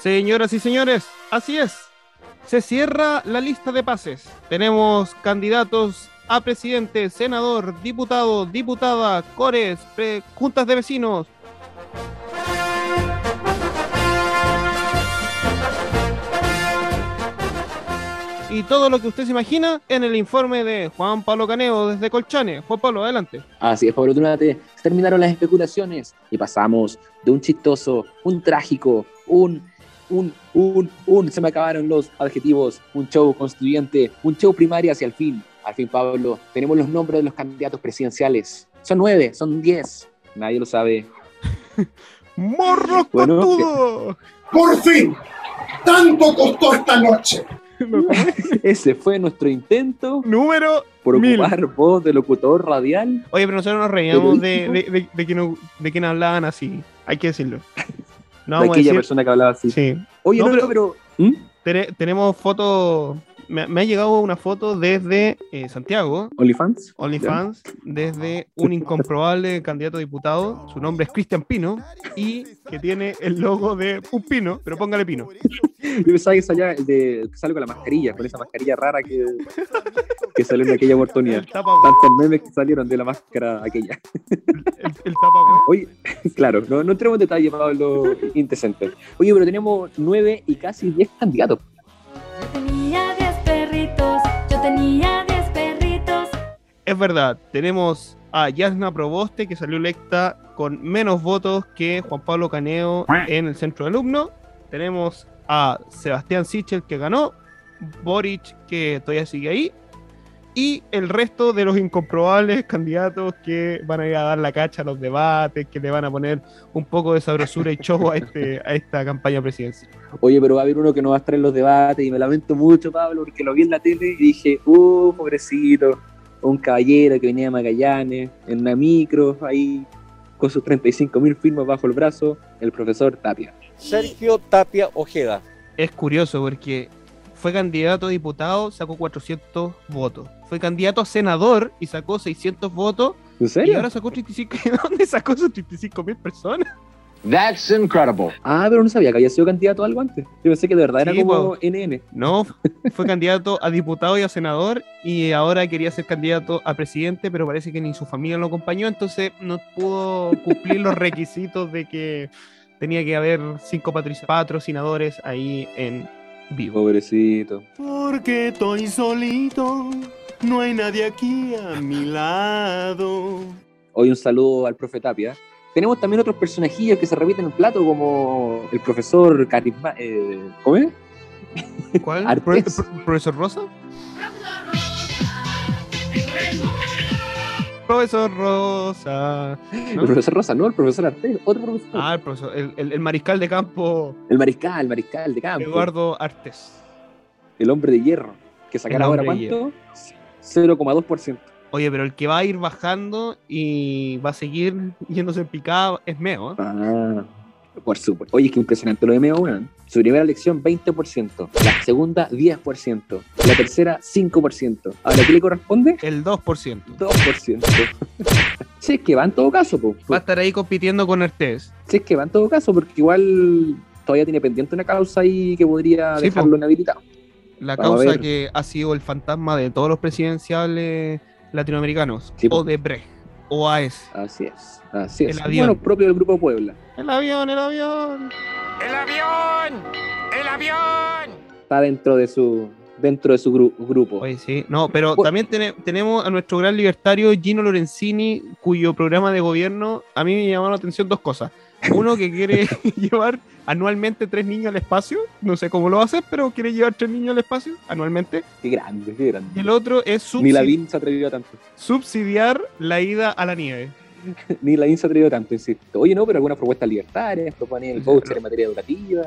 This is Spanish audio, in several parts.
Señoras y señores, así es. Se cierra la lista de pases. Tenemos candidatos a presidente, senador, diputado, diputada, cores, juntas de vecinos. Y todo lo que usted se imagina en el informe de Juan Pablo Caneo desde Colchane. Juan Pablo, adelante. Así es, Pablo Tunate. Se terminaron las especulaciones y pasamos de un chistoso, un trágico, un, un, un, un, se me acabaron los adjetivos, un show constituyente, un show primario hacia el fin. Al fin, Pablo, tenemos los nombres de los candidatos presidenciales. Son nueve, son diez. Nadie lo sabe. ¡Morros Bueno! Por fin, tanto costó esta noche. Ese fue nuestro intento Número por Mil. ocupar voz de locutor radial. Oye, pero nosotros nos reíamos de, de, de, de que no- de quien hablaban así. Hay que decirlo. No de aquella decir. persona que hablaba así. Sí. Oye, No, no, pero- pero. ¿Mm? Tene- tenemos fotos. Me, me ha llegado una foto desde eh, Santiago, ¿OnlyFans? OnlyFans, desde un incomprobable candidato a diputado. Su nombre es Cristian Pino y que tiene el logo de un pino, pero póngale pino. Yo pensaba que salía el de que sale con la mascarilla, con esa mascarilla rara que, que salió en aquella oportunidad. El tapa, Tantos memes que salieron de la máscara aquella. el, el tapa, Oye, claro, no, no entremos en detalle, Pablo, indecente. Oye, pero tenemos nueve y casi diez candidatos. Es verdad, tenemos a Yasna Proboste, que salió electa con menos votos que Juan Pablo Caneo en el centro de alumno. Tenemos a Sebastián Sichel, que ganó. Boric, que todavía sigue ahí. Y el resto de los incomprobables candidatos que van a ir a dar la cacha a los debates, que le van a poner un poco de sabrosura y show a, este, a esta campaña presidencial. Oye, pero va a haber uno que no va a estar en los debates y me lamento mucho, Pablo, porque lo vi en la tele y dije, uh, pobrecito, un caballero que venía de Magallanes, en una micro, ahí con sus 35 mil firmas bajo el brazo, el profesor Tapia. Sergio Tapia Ojeda. es curioso porque fue candidato a diputado, sacó 400 votos. Fue candidato a senador y sacó 600 votos. ¿En Y serio? ahora sacó 35. ¿De dónde sacó esos 35 mil personas? That's incredible. Ah, pero no sabía que había sido candidato a algo antes. Yo pensé que de verdad era como po. NN. No, fue candidato a diputado y a senador. Y ahora quería ser candidato a presidente, pero parece que ni su familia lo acompañó. Entonces no pudo cumplir los requisitos de que tenía que haber cinco patrocinadores ahí en vivo. Pobrecito. Porque estoy solito, no hay nadie aquí a mi lado. Hoy un saludo al profe Tapia. Tenemos también otros personajillos que se repiten en el plato, como el profesor Carisma. Eh, ¿Cómo es? ¿Cuál? ¿Pro- pro- ¿Profesor Rosa? Profesor Rosa. ¿no? El profesor Rosa, no, el profesor Artés, otro profesor. Ah, el, profesor, el, el- el mariscal de campo El mariscal, el mariscal de campo. Eduardo Artes. El hombre de hierro. Que sacará ahora cuánto? 0,2%. Oye, pero el que va a ir bajando y va a seguir yéndose en picada es Meo. ¿eh? Ah, por supuesto. Oye, es que impresionante lo de Meo, weón. Su primera elección, 20%. La segunda, 10%. La tercera, 5%. Ahora, ¿qué le corresponde? El 2%. 2%. si es que va en todo caso, po. Va a estar ahí compitiendo con Artes. Si es que va en todo caso, porque igual todavía tiene pendiente una causa ahí que podría Sí, dejarlo inhabilitado. La Vamos causa que ha sido el fantasma de todos los presidenciales latinoamericanos. Sí, o de Brecht. O AES. Así es, así es. El avión. Bueno, propio del Grupo Puebla. El avión, el avión. ¡El avión! ¡El avión! Está dentro de su dentro de su gru- grupo. Oye, sí. No, pero también tene- tenemos a nuestro gran libertario Gino Lorenzini, cuyo programa de gobierno a mí me llamaron la atención dos cosas. Uno que quiere llevar anualmente tres niños al espacio, no sé cómo lo hacer, pero quiere llevar tres niños al espacio anualmente. Qué grande, qué grande. Y el otro es Ni la subsi- BIN se atrevió a tanto. subsidiar la ida a la nieve. Ni la se atrevió tanto, insisto. Oye, no, pero algunas propuestas libertarias, proponen el voucher en materia educativa,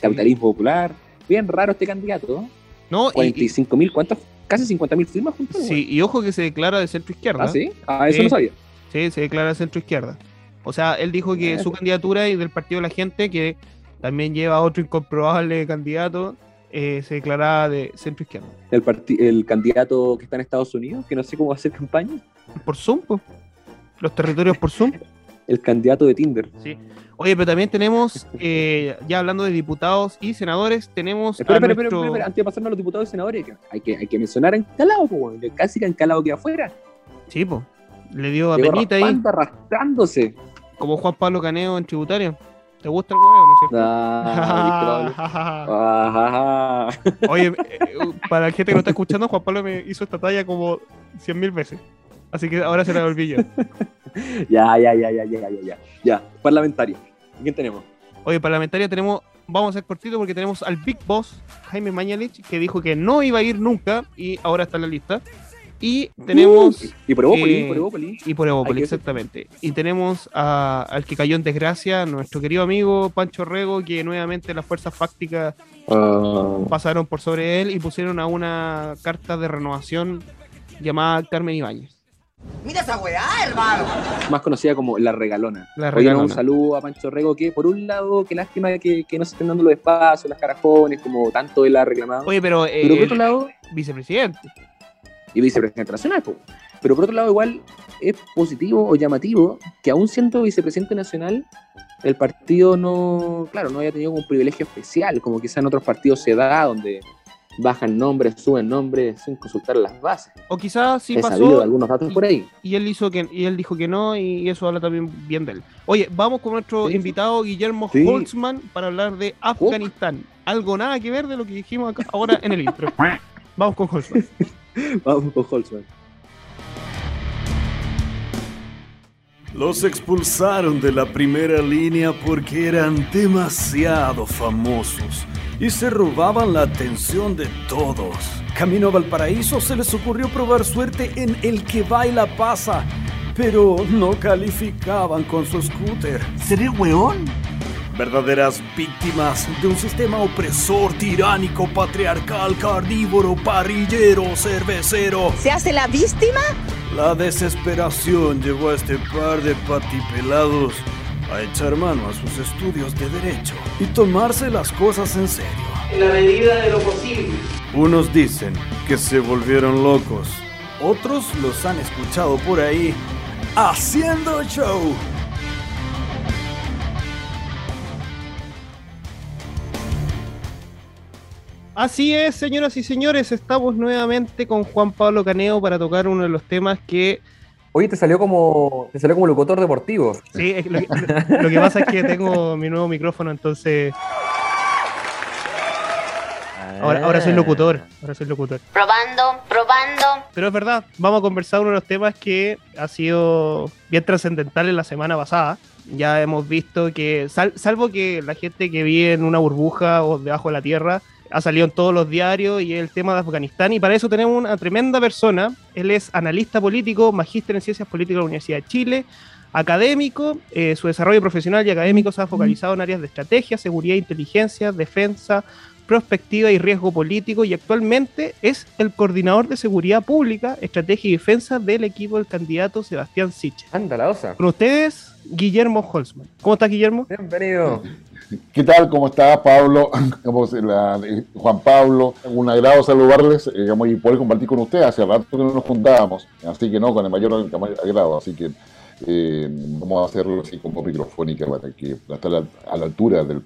capitalismo popular. Bien raro este candidato. ¿no? No, y, 45 mil, ¿cuántas? Casi 50 mil firmas juntos. sí, y ojo que se declara de centro izquierda. ¿Ah, sí? Ah, eso no sabía. Sí, se declara de centro izquierda. O sea, él dijo que su candidatura y del Partido de la Gente, que también lleva a otro incomprobable candidato, eh, se declaraba de centro izquierda. El, el candidato que está en Estados Unidos, que no sé cómo va a hacer campaña. Por Zoom, po. los territorios por Zoom. el candidato de Tinder. Sí. Oye, pero también tenemos, eh, ya hablando de diputados y senadores, tenemos Espera, a espera, espera, nuestro- espera, espera, antes de pasarnos a los diputados y senadores, hay que, hay que mencionar a Encalado, weón. casi que Encalado que afuera. Sí, po. Le dio a penita ahí, arrastrándose. Como Juan Pablo Caneo en tributario. ¿Te gusta el huevo, no es cierto? Ah, Oye, eh, para la gente que no está escuchando, Juan Pablo me hizo esta talla como 100 mil veces. Así que ahora se la volví yo. ya, ya, ya, ya, ya, ya, ya. Ya, parlamentario. ¿Quién tenemos? Oye, parlamentaria tenemos, vamos a ser cortito porque tenemos al Big Boss, Jaime Mañalich, que dijo que no iba a ir nunca y ahora está en la lista. Y tenemos, Y por Evópolis, eh, por Evópolis. y por Evópolis, exactamente. Y tenemos a- al que cayó en desgracia, nuestro querido amigo Pancho Rego, que nuevamente las fuerzas fácticas Ah, pasaron por sobre él y pusieron a una carta de renovación llamada Carmen Ibáñez. Mira esa weá, hermano. más conocida como La Regalona. La Oye, regalona. un saludo a Pancho Rego, que por un lado, qué lástima que, que no se estén dando los espacios, las carajones, como tanto él ha reclamado. Oye, pero, eh, Pero por otro lado, vicepresidente. Y vicepresidente nacional, po. pero por otro lado, igual es positivo o llamativo que aún siendo vicepresidente nacional, el partido no, claro, no haya tenido un privilegio especial, como quizá en otros partidos se da, donde bajan nombres, suben nombres sin consultar las bases. O quizás sí He pasó algunos datos por ahí. y él hizo que y él dijo que no y eso habla también bien de él. Oye, vamos con nuestro Sí. invitado Guillermo Sí. Holtzman para hablar de Afganistán. Algo nada que ver de lo que dijimos acá- ahora en el intro. Vamos con Holtzman. Vamos con Holtzman. Los expulsaron de la primera línea porque eran demasiado famosos y se robaban la atención de todos. Camino a Valparaíso se les ocurrió probar suerte en El que baila pasa, pero no calificaban con su scooter. ¿Seré weón? Verdaderas víctimas de un sistema opresor, tiránico, patriarcal, carnívoro, parrillero, cervecero. ¿Se hace la víctima? La desesperación llevó a este par de patipelados a echar mano a sus estudios de derecho y tomarse las cosas en serio. En la medida de lo posible. Unos dicen que se volvieron locos, otros los han escuchado por ahí haciendo show. Así es, señoras y señores, estamos nuevamente con Juan Pablo Caneo para tocar uno de los temas que Oye, te salió como te salió como locutor deportivo. sí, lo, que, lo- lo que pasa es que tengo mi nuevo micrófono, entonces ahora, ahora soy locutor, ahora soy locutor. Probando, probando. Pero es verdad, vamos a conversar uno de los temas que ha sido bien trascendental en la semana pasada. Ya hemos visto que, sal- salvo que la gente que vive en una burbuja o debajo de la tierra, ha salido en todos los diarios y el tema de Afganistán. Y para eso tenemos una tremenda persona. Él es analista político, magíster en ciencias políticas de la Universidad de Chile, académico. eh, su desarrollo profesional y académico se ha focalizado en áreas de estrategia, seguridad, inteligencia, defensa, prospectiva y riesgo político y actualmente es el coordinador de seguridad pública, estrategia y defensa del equipo del candidato Sebastián Sichel. Anda la osa. Con ustedes, Guillermo Holzman. ¿Cómo estás, Guillermo? Bienvenido. ¿Qué tal? ¿Cómo está Pablo? ¿Cómo se- la- eh, Juan Pablo, un agrado saludarles eh, digamos, y poder compartir con ustedes. Hace rato que no nos juntábamos, así que no, con el mayor agrado. Así que eh, vamos a hacerlo así como microfónica para que estar a la, a la altura del,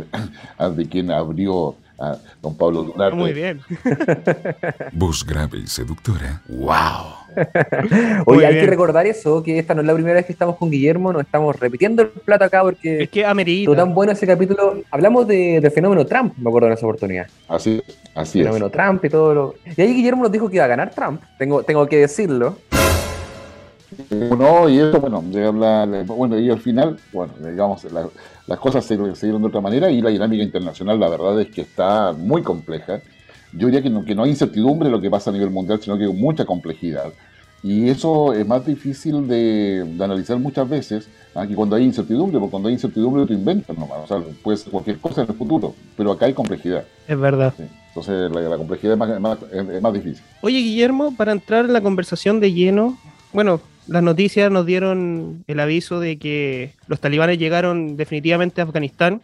de quien abrió a don Pablo Dunarte. Muy bien. Voz grave y seductora. ¡Wow! Oye, hay que recordar eso, que esta no es la primera vez que estamos con Guillermo, nos estamos repitiendo el plato acá porque Es que amerita. tan bueno ese capítulo. Hablamos de, del fenómeno Trump, me acuerdo en esa oportunidad. Así, así es. fenómeno Trump y todo lo. Y ahí Guillermo nos dijo que iba a ganar Trump. Tengo, tengo que decirlo. No, y eso, bueno, de hablar, bueno, y al final, bueno, digamos, la- las cosas se, se dieron de otra manera y la dinámica internacional, la verdad es que está muy compleja. Yo diría que no, que no hay incertidumbre en lo que pasa a nivel mundial, sino que hay mucha complejidad. Y eso es más difícil de, de analizar muchas veces ¿ah? que cuando hay incertidumbre, porque cuando hay incertidumbre tú inventas nomás, o sea, puede ser cualquier cosa en el futuro, pero acá hay complejidad. Es verdad. ¿sí? Entonces la, la complejidad es más, más- es más difícil. Oye, Guillermo, para entrar en la conversación de lleno, bueno, las noticias nos dieron el aviso de que los talibanes llegaron definitivamente a Afganistán.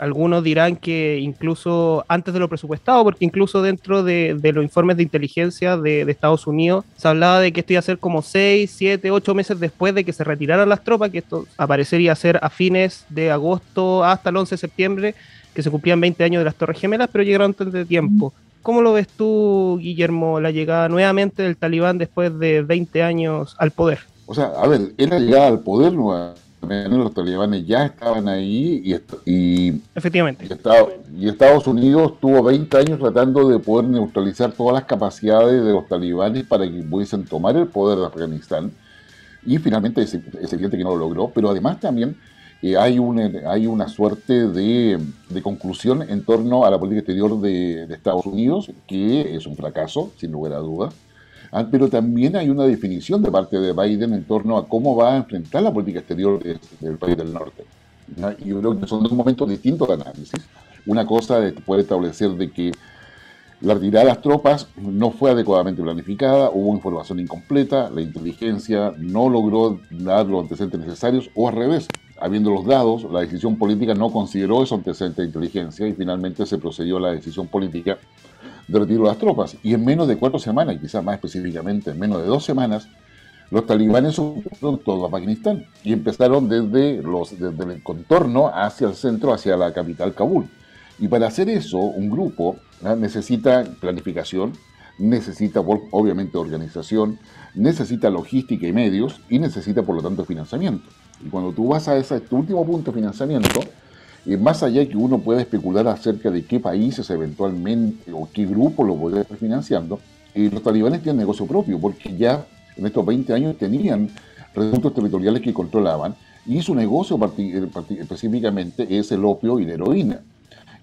Algunos dirán que incluso antes de lo presupuestado, porque incluso dentro de, los informes de inteligencia de, de, Estados Unidos se hablaba de que esto iba a ser como 6, 7, 8 meses después de que se retiraran las tropas, que esto aparecería a ser a fines de agosto hasta el 11 de septiembre, que se cumplían 20 años de las Torres Gemelas, pero llegaron antes de tiempo. ¿Cómo lo ves tú, Guillermo, la llegada nuevamente del talibán después de 20 años al poder? O sea, a ver, es la llegada al poder nuevamente. Los talibanes ya estaban ahí y, y, Efectivamente. Y, Estados, y Estados Unidos tuvo 20 años tratando de poder neutralizar todas las capacidades de los talibanes para que pudiesen tomar el poder de Afganistán. Y finalmente es, es evidente que no lo logró, pero además también eh, hay, una, hay una suerte de, de, conclusión en torno a la política exterior de, de, Estados Unidos, que es un fracaso, sin lugar a dudas. Ah, pero también hay una definición de parte de Biden en torno a cómo va a enfrentar la política exterior de, del país del norte. ¿no? Y yo creo que son dos momentos distintos de análisis. Una cosa puede establecer de que la retirada de las tropas no fue adecuadamente planificada, hubo información incompleta, la inteligencia no logró dar los antecedentes necesarios, o al revés, habiendo los dados, la decisión política no consideró esos antecedentes de inteligencia y finalmente se procedió a la decisión política de retiro de las tropas. Y en menos de cuatro semanas, quizás más específicamente en menos de dos semanas, los talibanes ocuparon todo Afganistán y empezaron desde, los, desde el contorno hacia el centro, hacia la capital Kabul. Y para hacer eso, un grupo ¿no? necesita planificación, necesita obviamente organización, necesita logística y medios y necesita por lo tanto financiamiento. Y cuando tú vas a ese último punto financiamiento, eh, más allá de que uno pueda especular acerca de qué países eventualmente o qué grupo lo podría estar financiando, eh, los talibanes tienen negocio propio, porque ya en estos 20 años tenían recursos territoriales que controlaban, y su negocio específicamente es el opio y la heroína.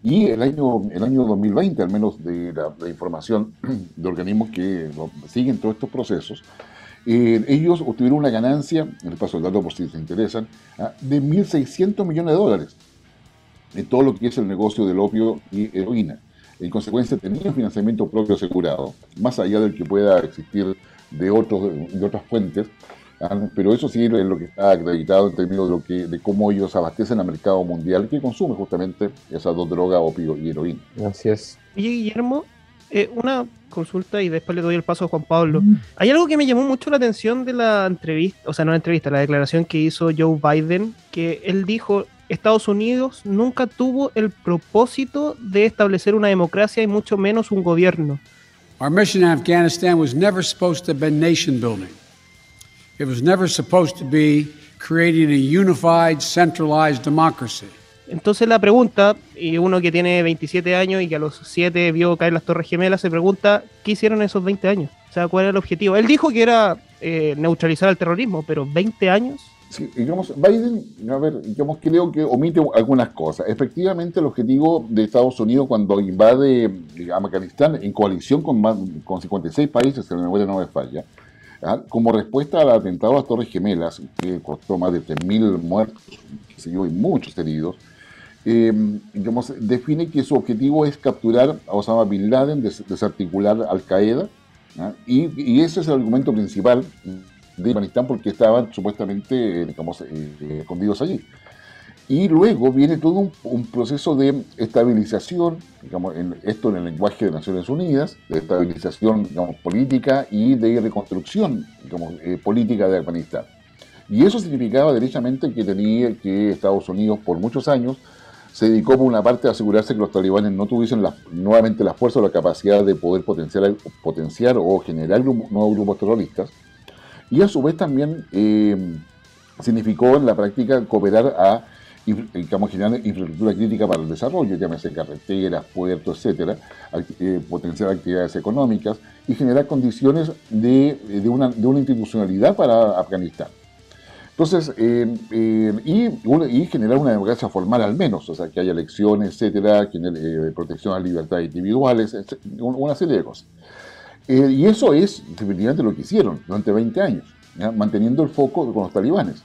Y el año, el año 2020, al menos de la, la información de organismos que siguen todos estos procesos, eh, ellos obtuvieron una ganancia, el paso del dato por si les interesan, ¿ah? de 1.600 millones de dólares en todo lo que es el negocio del opio y heroína. En consecuencia, tenían financiamiento propio asegurado, más allá del que pueda existir de, otros, de otras fuentes, ¿ah? pero eso sí es lo que está acreditado en términos de, lo que, de cómo ellos abastecen al mercado mundial que consume justamente esas dos drogas, opio y heroína. Así es. Oye, Guillermo, eh, una consulta y después le doy el paso a Juan Pablo. Hay algo que me llamó mucho la atención de la entrevista, o sea, no la entrevista, la declaración que hizo Joe Biden, que él dijo, Estados Unidos nunca tuvo el propósito de establecer una democracia y mucho menos un gobierno. Our mission in Afghanistan was never supposed to have been nation building. It was never supposed to be creating a unified, centralized democracy. Entonces la pregunta, y uno que tiene 27 años y que a los 7 vio caer las Torres Gemelas, se pregunta, ¿qué hicieron esos 20 años? O sea, ¿cuál era el objetivo? Él dijo que era eh, neutralizar el terrorismo, pero 20 años. Sí, digamos, Biden, a ver, digamos, creo que omite algunas cosas. Efectivamente, el objetivo de Estados Unidos cuando invade Afganistán en coalición con, más, con 56 países, si la memoria no me falla, ¿ah? como respuesta al atentado a las Torres Gemelas, que costó más de 3.000 muertos, y muchos heridos, eh, digamos, define que su objetivo es capturar a Osama Bin Laden, des desarticular Al Qaeda, ¿ah? y, y, ese es el argumento principal de Afganistán porque estaban supuestamente digamos, eh, escondidos allí. Y luego viene todo un, un proceso de estabilización, digamos, en, esto en el lenguaje de Naciones Unidas, de estabilización digamos, política y de reconstrucción digamos, eh, política de Afganistán. Y eso significaba derechamente que tenía que Estados Unidos por muchos años se dedicó por una parte a asegurarse que los talibanes no tuviesen la, nuevamente la fuerza o la capacidad de poder potenciar, potenciar o generar nuevos grupos terroristas. Y a su vez también eh, significó en la práctica cooperar a digamos, generar infraestructura crítica para el desarrollo, llámese carreteras, puertos, etcétera, eh, potenciar actividades económicas y generar condiciones de, de, una, de una institucionalidad para Afganistán. Entonces, eh, eh, y, generar una democracia formal al menos, o sea, que haya elecciones, etcétera, que eh, protección a libertades individuales, una serie de cosas. Eh, y eso es definitivamente lo que hicieron durante 20 años, ¿ya? manteniendo el foco con los talibanes.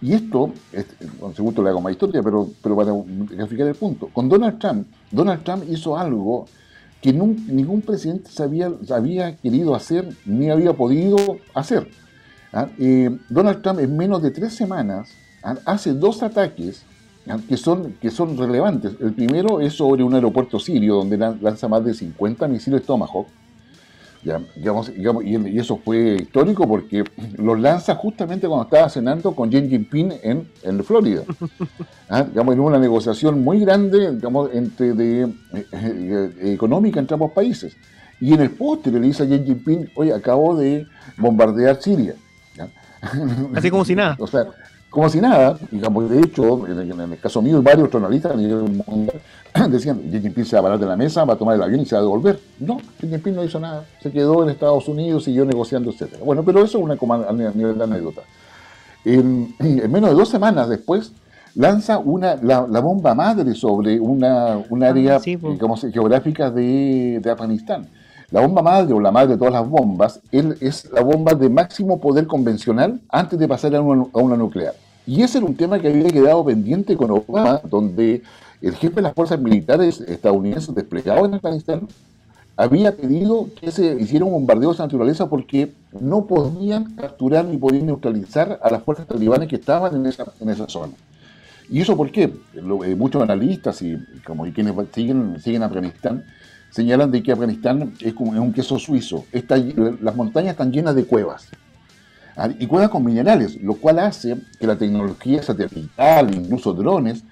Y esto, este, con le hago más historia, pero, pero para graficar el punto, con Donald Trump, Donald Trump hizo algo que nunca, ningún presidente sabía, había querido hacer ni había podido hacer. Eh, Donald Trump en menos de tres semanas hace dos ataques que son, que son relevantes. El primero es sobre un aeropuerto sirio donde lan- lanza más de 50 misiles Tomahawk. ¿Ya? Digamos, digamos, y, y eso fue histórico porque los lanza justamente cuando estaba cenando con Xi Jinping en, en Florida. ¿ah? Digamos, en una negociación muy grande digamos, entre de, eh, eh, económica entre ambos países. Y en el postre le dice a Xi Jinping, oye, acabo de bombardear Siria. ¿ya? Así como si nada. O sea, como si nada, digamos, de hecho, en el, en el caso mío y varios analistas a nivel mundial decían, Xi Jinping se va a parar de la mesa, va a tomar el avión y se va a devolver. No, Xi Jinping no hizo nada, se quedó en Estados Unidos, siguió negociando, etc. Bueno, pero eso es una a nivel de anécdota. En, en menos de dos semanas después, lanza una, la, la bomba madre sobre una, un área sí, po. digamos, geográfica de, de Afganistán. La bomba madre o la madre de todas las bombas él, es la bomba de máximo poder convencional antes de pasar a una, a una nuclear. Y ese era un tema que había quedado pendiente con Obama, donde el jefe de las fuerzas militares estadounidenses desplegados en Afganistán había pedido que se hiciera un bombardeo de esa naturaleza porque no podían capturar ni podían neutralizar a las fuerzas talibanes que estaban en esa, en esa zona. ¿Y eso por qué? Lo- eh, muchos analistas y, como, y quienes siguen, siguen Afganistán señalan de que Afganistán es como un queso suizo. Está las montañas están llenas de cuevas. Ah, Y cuevas con minerales, lo cual hace que la tecnología satelital, incluso drones,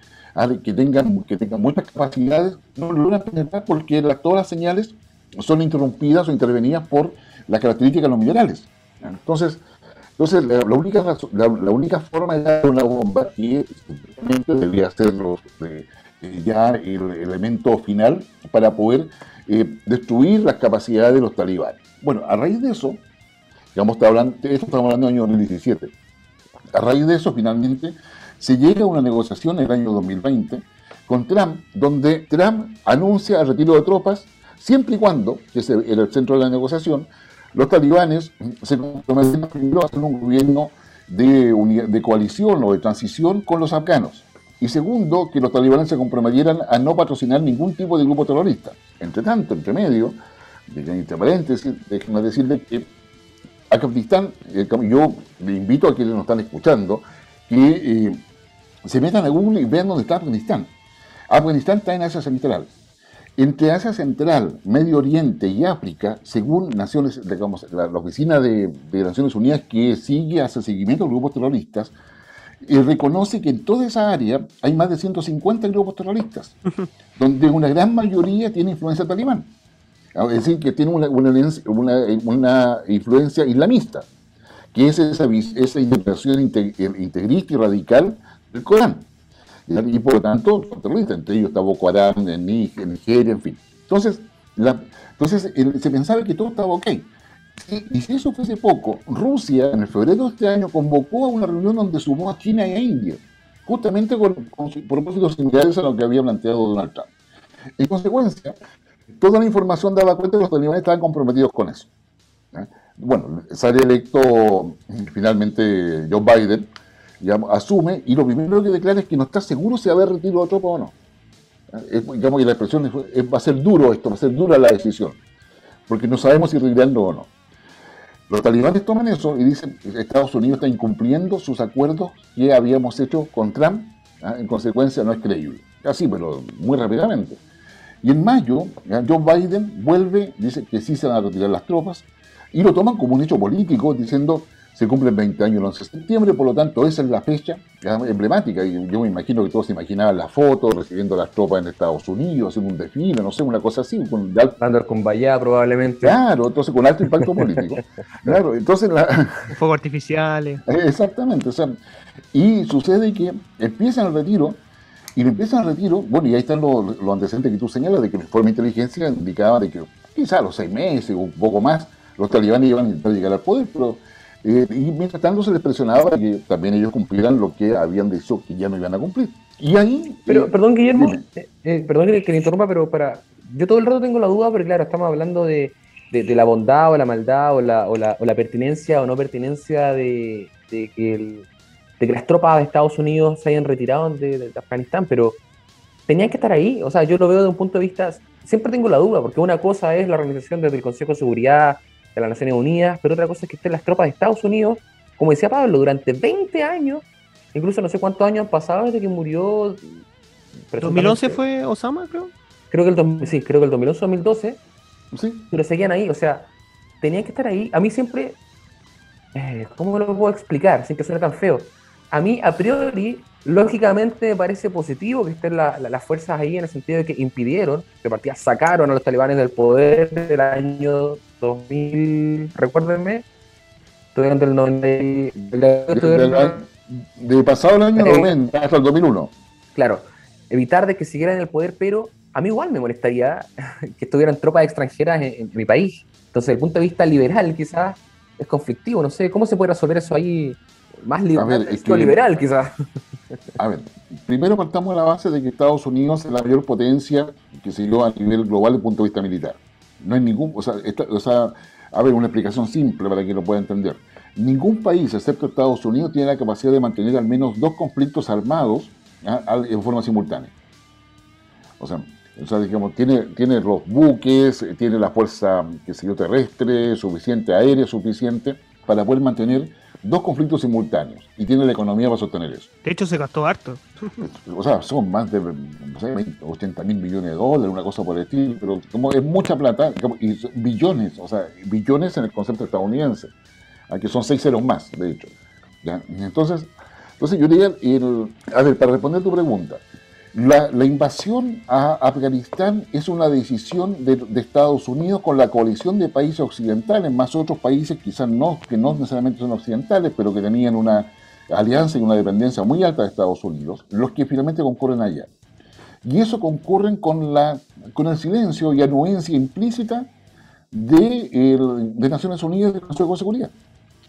que tengan, que tengan muchas capacidades, no logran penetrar porque la- todas las señales son interrumpidas o intervenidas por las características de los minerales. Entonces, entonces la, la única, la, la única forma de dar una bomba que debería ser los, eh, ya el elemento final para poder eh, destruir las capacidades de los talibanes. Bueno, a raíz de eso, digamos, hablando, esto estamos hablando del año 2017, a raíz de eso finalmente se llega a una negociación en el año 2020 con Trump, donde Trump anuncia el retiro de tropas siempre y cuando, que era el centro de la negociación, los talibanes se comprometieron primero a hacer un gobierno de, coalición o de transición con los afganos. Y segundo, que los talibanes se comprometieran a no patrocinar ningún tipo de grupo terrorista. Entre tanto, entre medio, entre paréntesis, déjenme decirles que Afganistán, eh, yo le invito a quienes nos están escuchando, que eh, se metan a Google y vean dónde está Afganistán. Afganistán está en Asia Central. Entre Asia Central, Medio Oriente y África, según Naciones, digamos, la, la Oficina de, de Naciones Unidas que sigue, hace seguimiento a los grupos terroristas, eh, reconoce que en toda esa área hay más de 150 grupos terroristas, donde una gran mayoría tiene influencia talibán. Es decir, que tiene una, una, una- una influencia islamista, que es esa, esa interpretación inte- integrista y radical del Corán. Y por lo tanto, terroristas, entre ellos está Boko Haram, en Nigeria, en fin. Entonces, la- entonces el- se pensaba que todo estaba ok. Y, y si eso fuese poco, Rusia en el febrero de este año convocó a una reunión donde sumó a China a India, justamente con, con propósitos similares a lo que había planteado Donald Trump. En consecuencia, toda la información daba cuenta que los talibanes estaban comprometidos con eso. ¿eh? Bueno, sale electo finalmente Joe Biden, asume y lo primero que declara es que no está seguro si va a haber retiro de tropas o no. ¿eh? Digamos, y la expresión es, es- va a ser duro esto, va a ser dura la decisión, porque no sabemos si retirarlo o no. Los talibanes toman eso y dicen que Estados Unidos está incumpliendo sus acuerdos que habíamos hecho con Trump, ¿ah? en consecuencia no es creíble. Así, pero muy rápidamente. Y en mayo. Joe Biden vuelve, dice que sí se van a retirar las tropas, y lo toman como un hecho político, diciendo se cumplen 20 años el 11 de septiembre, por lo tanto esa es la fecha emblemática. Y yo me imagino que todos se imaginaban la foto, recibiendo las tropas en Estados Unidos, haciendo un desfile, no sé, una cosa así. Con, de alto- Andar con Bayá probablemente. Claro, entonces con alto impacto político. Claro, entonces la, Fuegos artificiales. Exactamente, o sea, y sucede que empiezan el retiro, y lo empiezan el retiro, bueno, y ahí están los, los antecedentes que tú señalas, de que el informe de inteligencia indicaba de que quizá a los seis meses o un poco más, los talibanes iban a intentar llegar al poder, pero eh, y mientras tanto se les presionaba para que también ellos cumplieran lo que habían dicho que ya no iban a cumplir. Y ahí... Pero, eh, perdón, Guillermo, eh, eh, perdón que, que le interrumpa, pero para. Yo todo el rato tengo la duda, pero claro, estamos hablando de, de- de la bondad o la maldad o la, o la, o la pertinencia o no pertinencia de, de que el- de que las tropas de Estados Unidos se hayan retirado de, de Afganistán, pero tenían que estar ahí. O sea, yo lo veo de un punto de vista. Siempre tengo la duda, porque una cosa es la organización desde el Consejo de Seguridad de las Naciones Unidas, pero otra cosa es que estén las tropas de Estados Unidos, como decía Pablo, durante 20 años incluso no sé cuántos años han pasado desde que murió. 2011 fue Osama, creo. Creo que el, dos- sí, creo que el 2011 2012, Sí. pero seguían ahí, o sea, tenían que estar ahí. A mí siempre, eh, ¿cómo lo puedo explicar sin que suene tan feo? A mí, a priori, lógicamente me parece positivo que estén la- la- las fuerzas ahí en el sentido de que impidieron, de partida sacaron a los talibanes del poder del año 2000, recuérdenme, estuvieron del 90, y- del- De, estuvieron- de- de pasado el año Eh, 90 hasta el 2001. claro, evitar de que siguieran en el poder, pero a mí igual me molestaría que estuvieran tropas extranjeras en, en mi país. Entonces, desde el punto de vista liberal, quizás es conflictivo. No sé, ¿cómo se puede resolver eso ahí más li- A ver, más es que- liberal, quizás? A ver, primero partamos de la base de que Estados Unidos es la mayor potencia que se dio a nivel global desde el punto de vista militar. No hay ningún, o sea, esta- o sea, a ver, una explicación simple para que lo pueda entender. Ningún país, excepto Estados Unidos, tiene la capacidad de mantener al menos dos conflictos armados ¿ah? en forma simultánea. O sea, o sea, digamos, tiene, tiene los buques, eh, tiene la fuerza que se dio terrestre, suficiente, aérea suficiente, para poder mantener dos conflictos simultáneos. Y tiene la economía para sostener eso. De hecho, se gastó harto. O sea, son más de no sé, 20, 80 mil millones de dólares, una cosa por el estilo, pero como es mucha plata, y billones, o sea, billones en el concepto estadounidense, aquí son seis ceros más, de hecho. ¿ya? Entonces, entonces yo diría, el- a ver, para responder tu pregunta, la, invasión a Afganistán es una decisión de, Estados Unidos con la coalición de países occidentales, más otros países quizás no, que no necesariamente son occidentales, pero que tenían una alianza y una dependencia muy alta de Estados Unidos, los que finalmente concurren allá. Y eso concurren con, la, con el silencio y anuencia implícita de, de Naciones Unidas y del Consejo de Seguridad.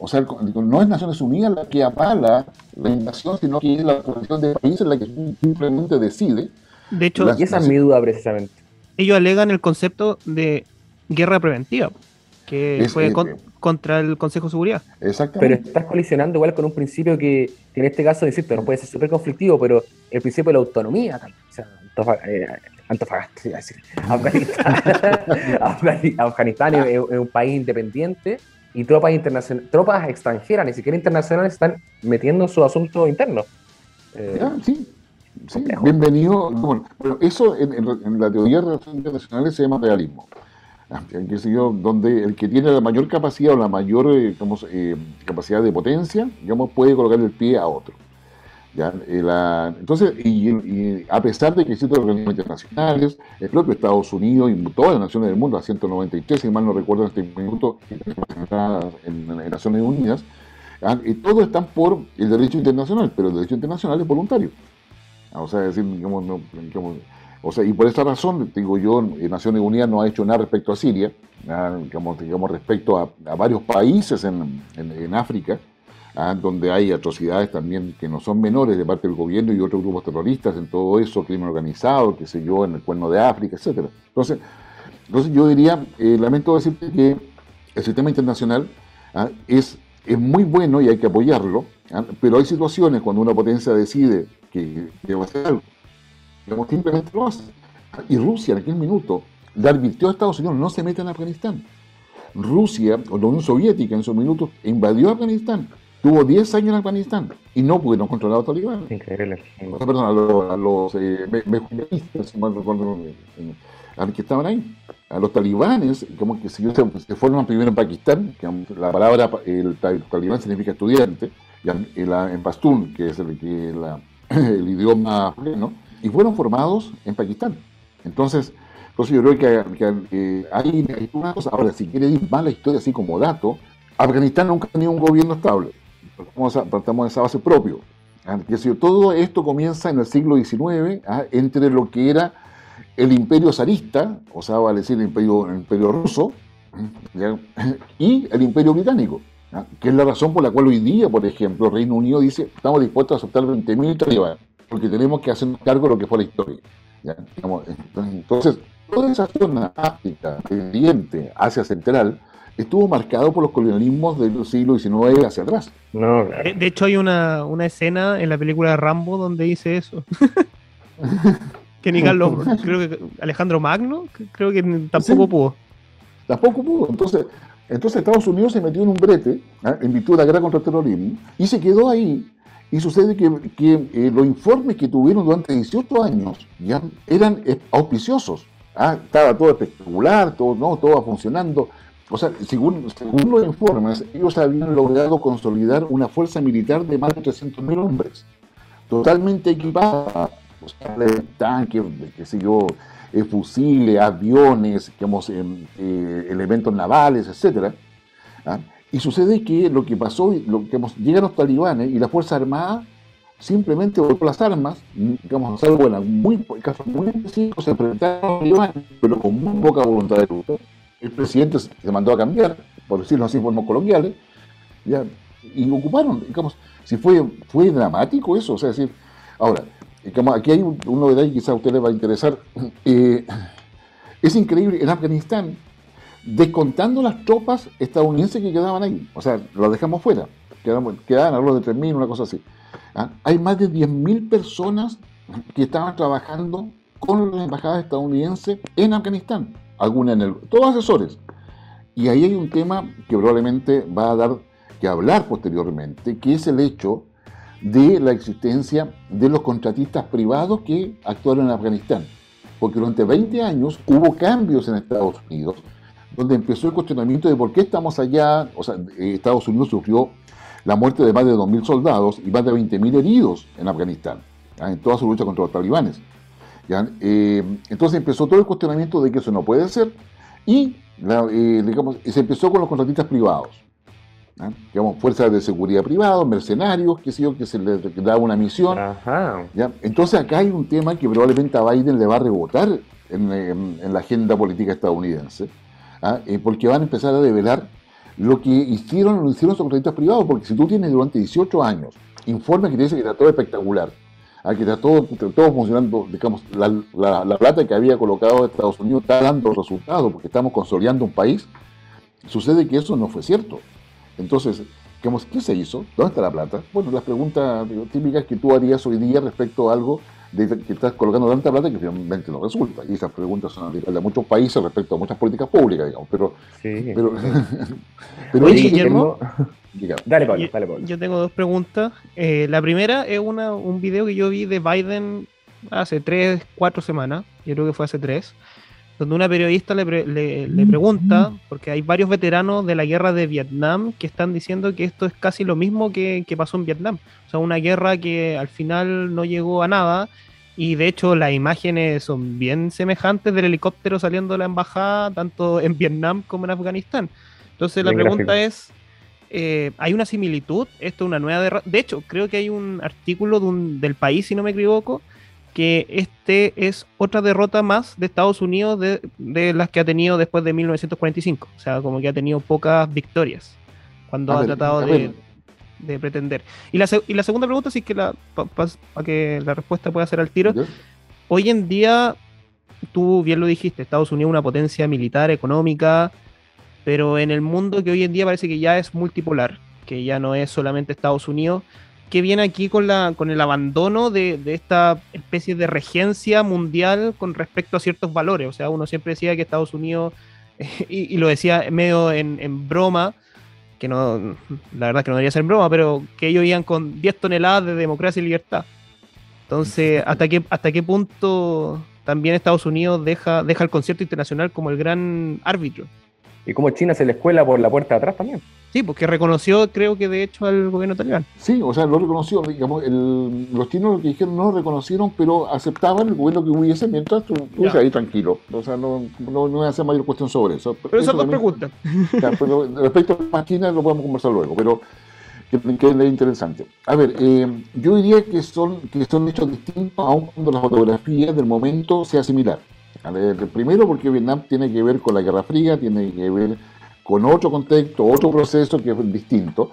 O sea, el- no es Naciones Unidas la que avala la invasión, sino que es la coalición de países la que simplemente decide. De hecho, Las- Y esa es mi duda, precisamente. ellos alegan el concepto de guerra preventiva, que Es- fue eh, con- contra el Consejo de Seguridad. Pero Exactamente. estás colisionando igual con un principio que, que en este caso, insisto, no puede ser súper conflictivo, pero el principio de la autonomía. tal. O sea, eh, Antofagasta, iba a decir. Afganistán, Afgani- Afganistán es, es un país independiente y tropas internacionales, tropas extranjeras, ni siquiera internacionales, están metiendo su asunto interno. Eh, Ya, sí. Bienvenido. Bueno, eso en, en- en la teoría de relaciones internacionales se llama realismo. Ah, yo, donde el que tiene la mayor capacidad o la mayor eh, digamos, eh, capacidad de potencia, digamos, puede colocar el pie a otro. ¿Ya? Entonces, y, a pesar de que existen organismos internacionales, el propio Estados Unidos y todas las naciones del mundo, las 193, si mal no recuerdo en este minuto, en, Naciones Unidas, y todos están por el derecho internacional, pero el derecho internacional es voluntario. O sea, decir, digamos, o sea, y por esa razón, digo yo, Naciones Unidas no ha hecho nada respecto a Siria, digamos, respecto a, a varios países en, en- en África, ah, donde hay atrocidades también que no son menores de parte del gobierno y otros grupos terroristas, en todo eso, crimen organizado, qué sé yo, en el cuerno de África, etcétera. Entonces, entonces yo diría, eh, lamento decirte que el sistema internacional ah, es, es muy bueno y hay que apoyarlo, ah, pero hay situaciones cuando una potencia decide que, va a hacer algo, digamos, simplemente lo hace. Y Rusia en aquel minuto le advirtió a Estados Unidos, no se meta en Afganistán. Rusia, o la Unión Soviética en su minuto, invadió Afganistán, tuvo 10 años en Afganistán y no pudieron controlar a los talibanes. Increíble. O sea, perdón, a los, a los eh, eh, a los que estaban ahí. A los talibanes, como que se, se fueron primero en Pakistán, que la palabra pa- el, ta- talibán significa estudiante, y en, en pastún, que es el, que la- el idioma afgano, y fueron formados en Pakistán. Entonces, entonces yo creo que, que, eh, hay, hay una cosa. Ahora, si quiere ir más la historia así como dato, Afganistán nunca ha tenido un gobierno estable. Partamos, a- partamos de esa base propio. Ah, todo esto comienza en el siglo XIX, ah, entre lo que era el imperio zarista, o sea, vale decir el imperio, el imperio ruso, ¿ya? y el imperio británico, ¿ya? que es la razón por la cual hoy día, por ejemplo, el Reino Unido dice, estamos dispuestos a aceptar 20.000 talibanes, porque tenemos que hacernos cargo de lo que fue la historia. Digamos, Entonces, toda esa zona África, Oriente, Asia Central, estuvo marcado por los colonialismos del siglo XIX hacia atrás. No, claro. De, de hecho, hay una, una escena en la película de Rambo donde dice eso. que ni Carlos, creo que Alejandro Magno, creo que tampoco Sí. pudo. Tampoco pudo. Entonces, entonces Estados Unidos se metió en un brete ¿ah? en virtud de la guerra contra el terrorismo y se quedó ahí. Y sucede que, que, eh, los informes que tuvieron durante 18 años ya eran eh, auspiciosos. Ah, estaba todo espectacular, todo, no, todo va funcionando. O sea, según, según los informes, ellos habían logrado consolidar una fuerza militar de más de 300.000 hombres, totalmente equipada, o sea, tanques, qué sé yo, eh, fusiles, aviones, digamos, eh, eh, elementos navales, etc. Y sucede que lo que pasó, lo, digamos, llegan los talibanes y la Fuerza Armada simplemente botó las armas, digamos, salvo en muy, casos muy específicos, se enfrentaron a los talibanes, pero con muy poca voluntad de lucha. El presidente se mandó a cambiar, por decirlo así, por coloquiales, ya, y ocuparon, digamos, si fue, fue dramático eso, o sea, decir, ahora, digamos, aquí hay un, novedad y quizás a ustedes les va a interesar, eh, es increíble, en Afganistán, descontando las tropas estadounidenses que quedaban ahí, o sea, las dejamos fuera, quedaban, quedaban alrededor de 3.000, una cosa así, ¿ah? hay más de 10.000 personas que estaban trabajando con las embajadas estadounidenses en Afganistán, algunas en el, todos asesores, y ahí hay un tema que probablemente va a dar que hablar posteriormente, que es el hecho de la existencia de los contratistas privados que actuaron en Afganistán. Porque durante 20 años hubo cambios en Estados Unidos, donde empezó el cuestionamiento de por qué estamos allá. O sea, eh, Estados Unidos sufrió la muerte de más de 2.000 soldados y más de 20.000 heridos en Afganistán, en toda su lucha contra los talibanes. Eh, entonces empezó todo el cuestionamiento de que eso no puede ser y eh, digamos, se empezó con los contratistas privados. digamos, fuerzas de seguridad privados, mercenarios, que sé yo, que se les da una misión. ¿ya? Entonces acá hay un tema que probablemente a Biden le va a rebotar en, en, en la agenda política estadounidense, eh, porque van a empezar a develar lo que hicieron, lo hicieron los contratistas privados, porque si tú tienes durante 18 años informes que te dicen que está todo espectacular, ¿ah? que está todo, todo funcionando, digamos, la, la, la plata que había colocado Estados Unidos está dando resultados, porque estamos consolidando un país, sucede que eso no fue cierto. Entonces, digamos, ¿qué se hizo? ¿Dónde está la plata? Bueno, las preguntas digo, típicas que tú harías hoy día respecto a algo de que estás colocando tanta plata que finalmente no resulta. Y esas preguntas son de muchos países respecto a muchas políticas públicas, digamos. Pero, sí. pero, pero Oye, Guillermo, dale, Pablo, yo, dale, Pablo. yo tengo dos preguntas. Eh, la primera es una, un video que yo vi de Biden hace tres, cuatro semanas. Yo creo que fue hace tres donde una periodista le, pre le, le, pregunta, porque hay varios veteranos de la guerra de Vietnam que están diciendo que esto es casi lo mismo que, que, pasó en Vietnam. O sea, una guerra que al final no llegó a nada y de hecho las imágenes son bien semejantes del helicóptero saliendo de la embajada, tanto en Vietnam como en Afganistán. Entonces bien la pregunta gráfico. es, eh, ¿hay una similitud? ¿Esto es una nueva... De hecho, creo que hay un artículo de un, del país, si no me equivoco, que este es otra derrota más de Estados Unidos de, de, las que ha tenido después de 1945. O sea, como que ha tenido pocas victorias cuando a ha ver, tratado de, de, pretender. Y la, y la, segunda pregunta, sí que la, para pa, pa que la respuesta pueda ser al tiro. ¿Sí? Hoy en día, tú bien lo dijiste, Estados Unidos es una potencia militar, económica, pero en el mundo que hoy en día parece que ya es multipolar, que ya no es solamente Estados Unidos, que viene aquí con, la, con el abandono de, de, esta especie de regencia mundial con respecto a ciertos valores. O sea, uno siempre decía que Estados Unidos, y, y, lo decía medio en, en, broma, que no, la verdad que no debería ser broma, pero que ellos iban con 10 toneladas de democracia y libertad. Entonces, ¿hasta qué, hasta qué punto también Estados Unidos deja, deja el concierto internacional como el gran árbitro? Y como China se le escuela por la puerta de atrás también. Sí, porque reconoció, creo que de hecho, al gobierno talibán. Sí, o sea, lo reconoció. Digamos, el, los chinos lo que dijeron no lo reconocieron, pero aceptaban el gobierno que hubiese mientras tú estuviese ahí tranquilo. O sea, no, no, no voy a hacer mayor cuestión sobre eso. Pero esas dos preguntas. Pero respecto a China lo podemos conversar luego, pero que, que es interesante. A ver, eh, yo diría que son, que son hechos distintos, aun cuando la fotografía del momento sea similar. Primero porque Vietnam tiene que ver con la Guerra Fría, tiene que ver con otro contexto, otro proceso que es distinto.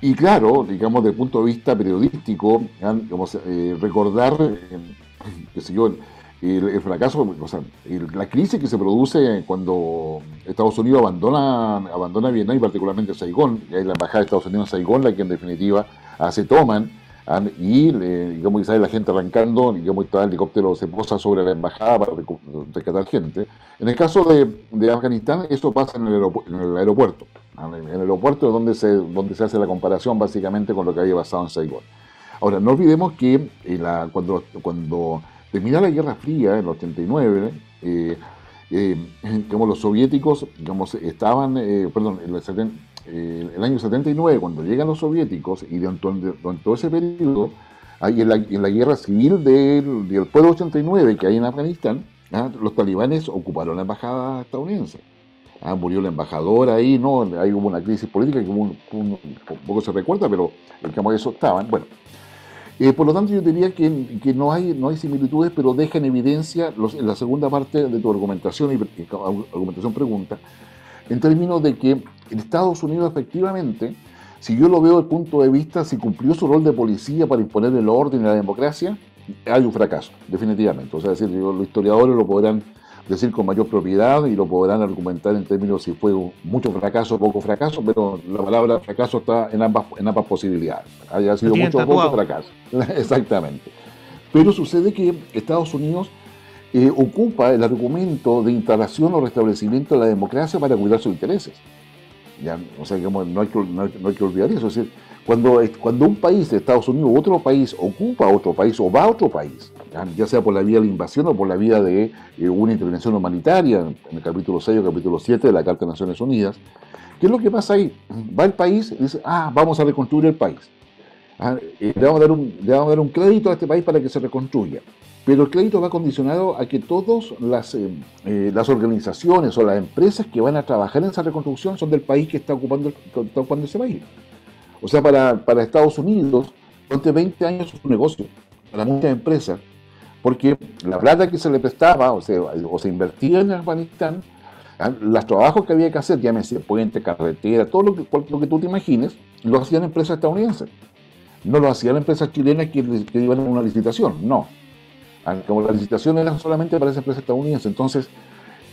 Y claro, digamos, desde el punto de vista periodístico, digamos, eh, recordar, eh, qué el, fracaso, la crisis que se produce cuando Estados Unidos abandona, abandona Vietnam y particularmente Saigón, y hay la embajada de Estados Unidos en Saigón la que en definitiva hace toman y eh, digamos sale la gente arrancando, digamos que el helicóptero se posa sobre la embajada para rescatar gente. En el caso de, de Afganistán, eso pasa en el, en el aeropuerto. En el aeropuerto es donde se, donde se hace la comparación básicamente con lo que había pasado en Saigón. Ahora, no olvidemos que eh, la- cuando, cuando termina la Guerra Fría, en el 89, eh, eh, digamos, los soviéticos digamos, estaban, eh, perdón, en el, eh, el año 79, cuando llegan los soviéticos, y durante, durante todo ese periodo, ahí en, la, en la guerra civil del, del pueblo 89 que hay en Afganistán, ah, los talibanes ocuparon la embajada estadounidense. Ah, murió el embajador ahí, ¿no? Ahí hubo una crisis política que hubo un, un- poco se recuerda, pero digamos eso estaban. Bueno, eh, por lo tanto, yo diría que, que no, hay, no hay similitudes, pero deja en evidencia los- en la segunda parte de tu argumentación y, y argumentación pregunta, en términos de que en Estados Unidos efectivamente, si yo lo veo desde el punto de vista, si cumplió su rol de policía para imponer el orden y la democracia, hay un fracaso, definitivamente. O sea, es decir, los historiadores lo podrán decir con mayor propiedad y lo podrán argumentar en términos si fue mucho fracaso o poco fracaso, pero la palabra fracaso está en ambas, en ambas posibilidades. Haya sido mucho o poco fracaso. Exactamente. Pero sucede que Estados Unidos eh, ocupa el argumento de instalación o restablecimiento de la democracia para cuidar sus intereses. Ya, o sea, digamos, no, hay que, no, hay, que olvidar eso. Es decir, cuando, cuando un país, Estados Unidos u otro país, ocupa otro país o va a otro país, ya, sea por la vía de la invasión o por la vía de eh, una intervención humanitaria, en el capítulo 6 o capítulo 7 de la Carta de Naciones Unidas, ¿qué es lo que pasa ahí? Va el país y dice, ah, vamos a reconstruir el país. Ah, eh, le, vamos a dar le vamos a dar un crédito a este país para que se reconstruya. Pero el crédito va condicionado a que todas las, eh, eh, las organizaciones o las empresas que van a trabajar en esa reconstrucción son del país que está ocupando, está ocupando ese país. O sea, para, Estados Unidos, durante 20 años es un negocio, para muchas empresas, porque la plata que se le prestaba o, sea, o se invertía en Afganistán, ah, los trabajos que había que hacer, llámese puente, carretera, todo lo que, lo que tú te imagines, lo hacían empresas estadounidenses. No lo hacían empresas chilenas que, que iban a una licitación, no. Como la licitación era solamente para esa empresa estadounidense. Entonces,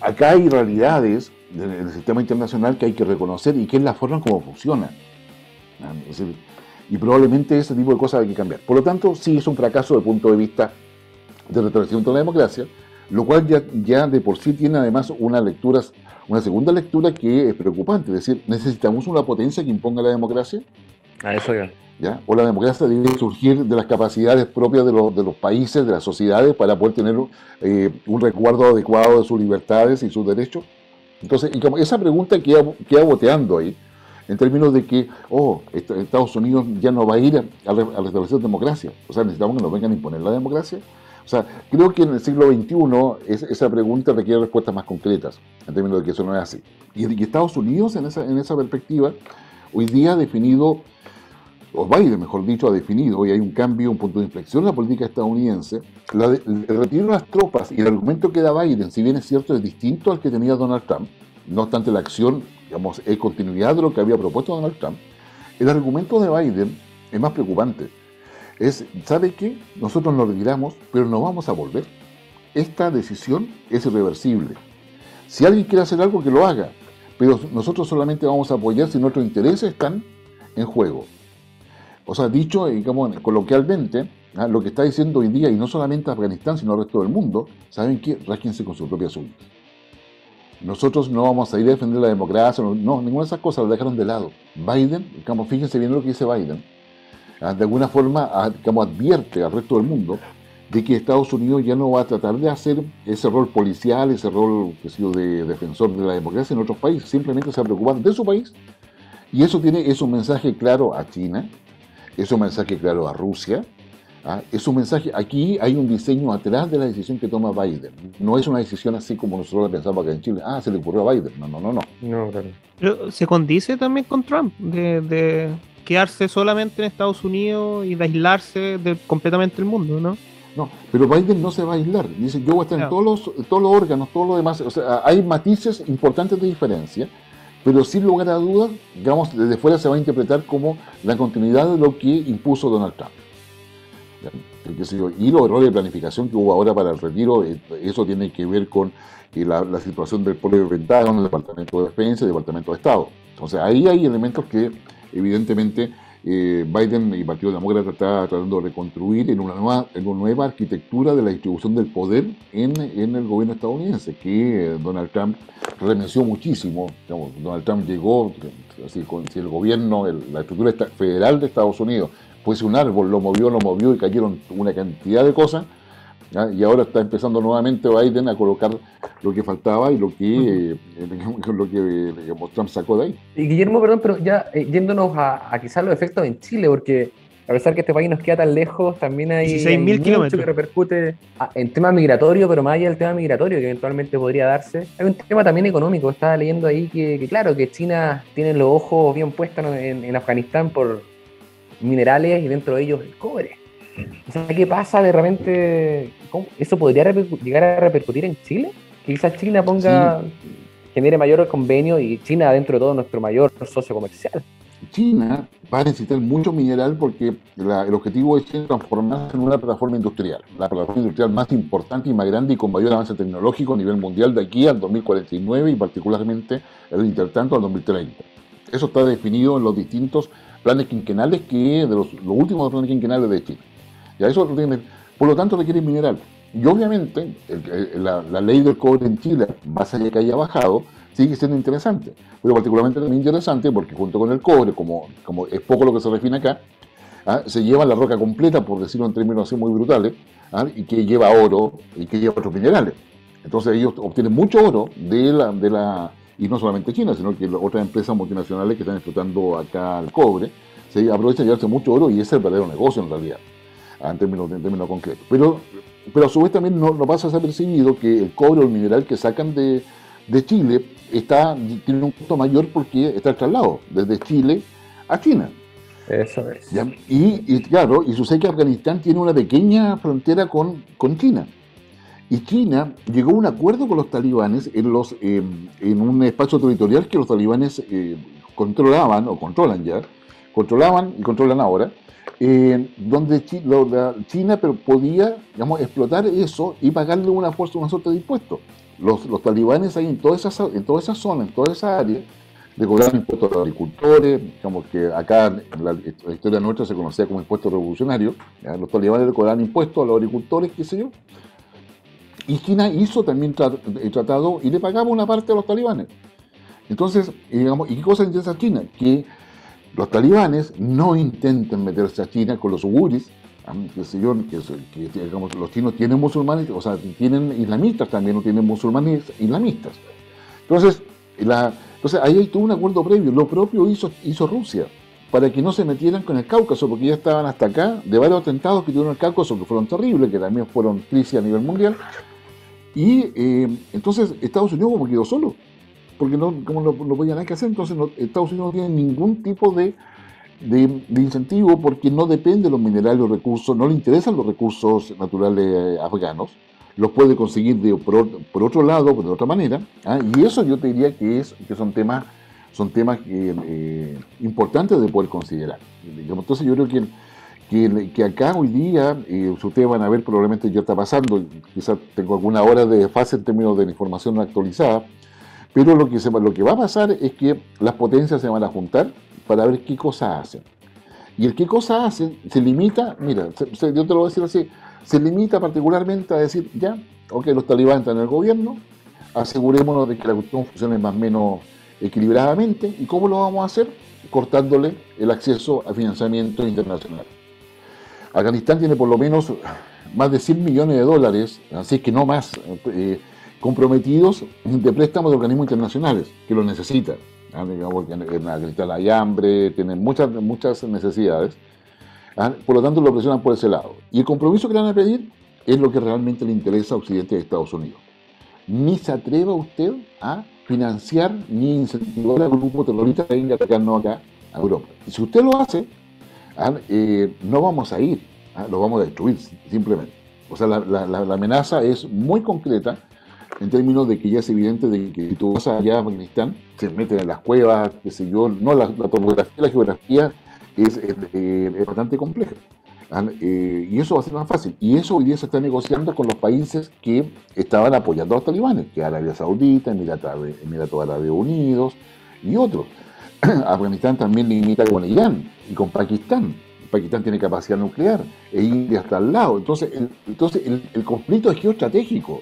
acá hay realidades del sistema internacional que hay que reconocer y que es la forma como funciona. Ah, decir, y probablemente ese tipo de cosas hay que cambiar. Por lo tanto, sí es un fracaso desde el punto de vista de restablecimiento de la democracia, lo cual ya, ya de por sí tiene además una lectura, una segunda lectura que es preocupante. Es decir, necesitamos una potencia que imponga la democracia. A eso ya. ¿Ya? O la democracia debe surgir de las capacidades propias de los, de los países, de las sociedades, para poder tener eh, un resguardo adecuado de sus libertades y sus derechos. Entonces, y como esa pregunta queda, queda boteando ahí, en términos de que, oh, Estados Unidos ya no va a ir a, a restablecer democracia. O sea, necesitamos que nos vengan a imponer la democracia. O sea, creo que en el siglo XXI es, esa pregunta requiere respuestas más concretas, en términos de que eso no es así. Y, y Estados Unidos, en esa, en esa perspectiva, hoy día ha definido o Biden, mejor dicho, ha definido, hoy hay un cambio, un punto de inflexión en la política estadounidense, la de, el retiro las tropas y el argumento que da Biden, si bien es cierto, es distinto al que tenía Donald Trump, no obstante la acción, digamos, es continuidad de lo que había propuesto Donald Trump, el argumento de Biden es más preocupante. Es, ¿sabe qué? Nosotros nos retiramos, pero no vamos a volver. Esta decisión es irreversible. Si alguien quiere hacer algo, que lo haga, pero nosotros solamente vamos a apoyar si nuestros intereses están en juego. O sea, dicho, digamos, coloquialmente, ¿ah? lo que está diciendo hoy día, y no solamente Afganistán, sino el resto del mundo, ¿saben qué? Rásquense con su propia suya. Nosotros no vamos a ir a defender la democracia, no, no, ninguna de esas cosas las dejaron de lado. Biden, digamos, fíjense bien lo que dice Biden, ¿ah? de alguna forma, digamos, advierte al resto del mundo de que Estados Unidos ya no va a tratar de hacer ese rol policial, ese rol que sido de defensor de la democracia en otros países, simplemente se va a preocupar de su país. Y eso tiene, es un mensaje claro a China, es un mensaje claro a Rusia, ¿ah? es un mensaje, aquí hay un diseño atrás de la decisión que toma Biden. No es una decisión así como nosotros la pensamos acá en Chile, ah, se le ocurrió a Biden. No, no, no, no. No, claro. Pero se condice también con Trump, de, de quedarse solamente en Estados Unidos y de aislarse de completamente el mundo, ¿no? No, pero Biden no se va a aislar. Dice, yo voy a estar en todos los, todos los órganos, todo lo demás. O sea, hay matices importantes de diferencia, pero sin lugar a dudas, digamos, desde fuera se va a interpretar como la continuidad de lo que impuso Donald Trump. Y los errores de planificación que hubo ahora para el retiro, eso tiene que ver con la, la situación del propio Pentágono, el Departamento de Defensa y el Departamento de Estado. Entonces ahí hay elementos que evidentemente eh, Biden y el Partido Demócrata está tratando de reconstruir en una nueva, arquitectura de la distribución del poder en, el gobierno estadounidense, que Donald Trump remeció muchísimo. Donald Trump llegó, así, con, si el gobierno, la estructura federal de Estados Unidos fuese un árbol, lo movió, lo movió y cayeron una cantidad de cosas. ¿Ya? Y ahora está empezando nuevamente Biden a colocar lo que faltaba y lo que, eh, lo que digamos, Trump sacó de ahí. Y Guillermo, perdón, pero ya eh, yéndonos a, a quizás los efectos en Chile, porque a pesar que este país nos queda tan lejos, también hay, 16.000 hay mucho kilómetros. que repercute ah, en tema migratorio, pero más allá del tema migratorio que eventualmente podría darse. Hay un tema también económico. Estaba leyendo ahí que, que claro, que China tiene los ojos bien puestos en, en Afganistán por minerales y dentro de ellos el cobre. O sea, ¿qué pasa de repente? ¿Cómo? ¿Eso podría llegar a repercutir en Chile? Que quizás China ponga, genere mayor convenio y China dentro de todo nuestro mayor socio comercial. China va a necesitar mucho mineral porque la- el objetivo es transformarse en una plataforma industrial, la plataforma industrial más importante y más grande y con mayor avance tecnológico a nivel mundial de aquí al 2049 y particularmente el intertanto al 2030. Eso está definido en los distintos planes quinquenales que de los, los últimos planes quinquenales de China. Ya eso lo tiene- por lo tanto requiere mineral. Y obviamente el- la, ley del cobre en Chile, más allá que haya bajado, sigue siendo interesante. Pero particularmente también interesante porque junto con el cobre, como, como es poco lo que se refina acá, ¿ah? se lleva la roca completa, por decirlo en términos así muy brutales, ¿ah? y que lleva oro y que lleva otros minerales. Entonces ellos obtienen mucho oro de la, de la y no solamente China, sino que otras empresas multinacionales que están explotando acá el cobre, se aprovechan de llevarse mucho oro y ese es el verdadero negocio en realidad, en términos, en términos concretos. Pero, pero a su vez también no, no pasa desapercibido que el cobre o el mineral que sacan de, de Chile está, tiene un costo mayor porque está el traslado desde Chile a China. Eso es. ¿ya? Y, y claro, y sucede que Afganistán tiene una pequeña frontera con, con China. Y China llegó a un acuerdo con los talibanes en, los, eh, en un espacio territorial que los talibanes eh, controlaban o controlan ya, controlaban y controlan ahora, eh, donde China pero podía digamos, explotar eso y pagarle una fuerza, una suerte de impuestos. Los, los talibanes ahí en toda, esa, en toda esa zona, en toda esa área, le cobraban impuestos a los agricultores, digamos que acá en la, historia nuestra se conocía como impuesto revolucionario, ¿ya? los talibanes le cobraban impuestos a los agricultores, qué sé yo, y China hizo también el tratado y le pagaba una parte a los talibanes. Entonces, y digamos, ¿y qué cosa interesa China? Que los talibanes no intenten meterse a China con los yo, que, los chinos tienen musulmanes, o sea, tienen islamistas también, no tienen musulmanes islamistas. Entonces, entonces ahí hay todo un acuerdo previo. Lo propio hizo, hizo Rusia para que no se metieran con el Cáucaso, porque ya estaban hasta acá de varios atentados que tuvieron el Cáucaso, que fueron terribles, que también fueron crisis a nivel mundial. Y eh, entonces Estados Unidos como quedó solo, porque no, como no, no podía nada que hacer, entonces no- Estados Unidos no tiene ningún tipo de, de, de incentivo porque no depende de los minerales o recursos, no le interesan los recursos naturales eh, afganos, los puede conseguir de, por, por otro lado, de otra manera, ¿ah? y eso yo te diría que, es, que son temas, son temas eh, importantes de poder considerar. Entonces yo creo que que, que acá hoy día, eh, ustedes van a ver, probablemente ya está pasando, quizás tengo alguna hora de fase en términos de la información actualizada, pero lo que, se, lo que va a pasar es que las potencias se van a juntar para ver qué cosas hacen. Y el qué cosas hacen se limita, mira, yo te lo voy a decir así, se limita particularmente a decir, ya, ok, los talibanes están en el gobierno, asegurémonos de que la cuestión funcione más o menos equilibradamente, ¿y cómo lo vamos a hacer? Cortándole el acceso a financiamiento internacional. Afganistán tiene por lo menos más de 100 millones de dólares, así que no más, eh, comprometidos de préstamos de organismos internacionales que lo necesitan. ¿ah? Digamos en, Afganistán hay hambre, tienen muchas, muchas necesidades. ¿ah? Por lo tanto, lo presionan por ese lado. Y el compromiso que le van a pedir es lo que realmente le interesa a Occidente y a Estados Unidos. Ni se atreva usted a financiar ni incentivar al grupo terrorista que venga a atacarnos acá a Europa. Y si usted lo hace, ah, eh, no vamos a ir, ah, lo vamos a destruir simplemente. O sea, la- la- la amenaza es muy concreta en términos de que ya es evidente de que si tú vas allá a Afganistán, se meten en las cuevas, qué sé yo, no la, la topografía, la geografía es, eh, bastante compleja. Eh, y eso va a ser más fácil. Y eso hoy día se está negociando con los países que estaban apoyando a los talibanes, que Arabia Saudita, Emiratos Árabes Unidos y otros. Afganistán también limita con Irán y con Pakistán. Pakistán tiene capacidad nuclear e India está al lado. Entonces, el, entonces el, el conflicto es geoestratégico.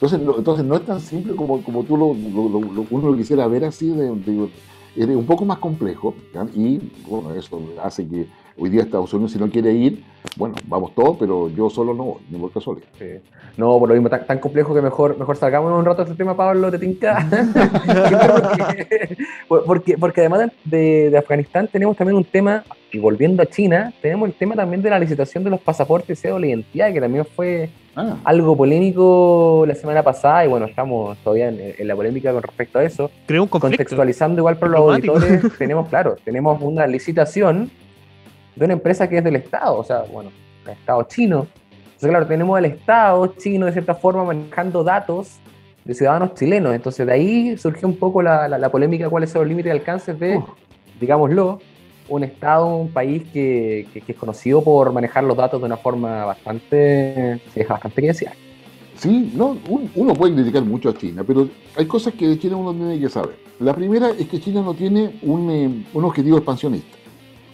Entonces no, entonces no es tan simple como, como tú lo, lo- uno lo quisiera ver así, de, de- es un poco más complejo y bueno, eso hace que Hoy día Estados Unidos, si no quiere ir, bueno, vamos todos, pero yo solo no voy, ni por casualidad. Sí. No, por lo mismo, tan, tan complejo que mejor, mejor salgamos un rato de este tema, Pablo, te tinca. porque, porque, porque además de, de Afganistán tenemos también un tema, y volviendo a China, tenemos el tema también de la licitación de los pasaportes de la identidad, que también fue Ah, algo polémico la semana pasada, y bueno, estamos todavía en, en la polémica con respecto a eso. Creó un conflicto. Contextualizando igual para los auditores, tenemos, claro, tenemos una licitación de una empresa que es del Estado, o sea, bueno, el Estado chino. Entonces, claro, tenemos al Estado chino de cierta forma manejando datos de ciudadanos chilenos. Entonces, de ahí surgió un poco la, la- la polémica cuáles son los límites y alcances de, digámoslo, un Estado, un país que, que- que es conocido por manejar los datos de una forma bastante, sí, es bastante que. Sí, no, un- uno puede criticar mucho a China, pero hay cosas que de China uno tiene que saber. La primera es que China no tiene un, eh, un objetivo expansionista.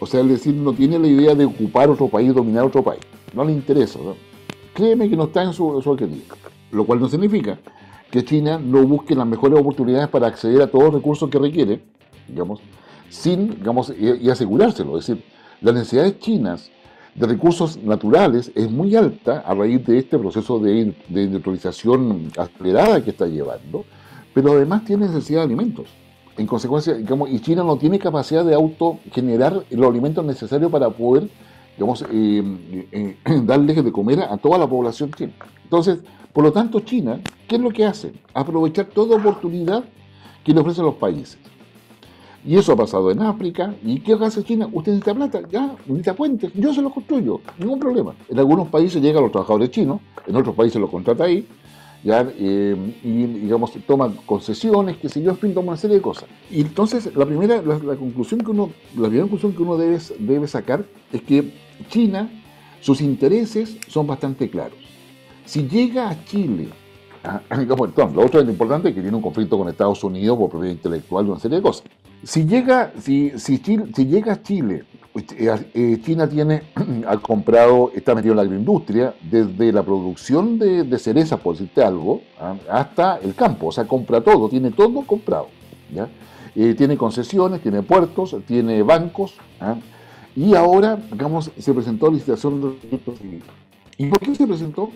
O sea, es decir, no tiene la idea de ocupar otro país, dominar otro país. No le interesa. Créeme que no está en su, su. Lo cual no significa que China no busque las mejores oportunidades para acceder a todos los recursos que requiere, digamos, sin, digamos, y, y asegurárselo. Es decir, las necesidades chinas de recursos naturales es muy alta a raíz de este proceso de, de industrialización acelerada que está llevando, pero además tiene necesidad de alimentos. En consecuencia, digamos, y China no tiene capacidad de autogenerar los alimentos necesarios para poder, digamos, eh, eh, darles de comer a toda la población china. Entonces, por lo tanto, China, ¿qué es lo que hace? Aprovechar toda oportunidad que le ofrecen los países. Y eso ha pasado en África. ¿Y qué hace China? Usted necesita plata, ya, necesita puentes, yo se los construyo, ningún problema. En algunos países llegan los trabajadores chinos, en otros países los contrata ahí, eh, y digamos, toman concesiones, que sé yo, en fin, toman una serie de cosas. Y entonces, la primera, la, conclusión que uno, la primera conclusión que uno debe, debe sacar es que China, sus intereses son bastante claros. Si llega a Chile Ah, lo otro es importante es que tiene un conflicto con Estados Unidos por propiedad intelectual y una serie de cosas. Si llega, si, si, Chile, si llega a Chile, China tiene, ha comprado, está metido en la agroindustria, desde la producción de, cerezas, por decirte algo, ah, hasta el campo, o sea, compra todo, tiene todo comprado. Eh, tiene concesiones, tiene puertos, tiene bancos, ¿ah? y ahora, digamos, se presentó la licitación de. ¿Y por qué se presentó?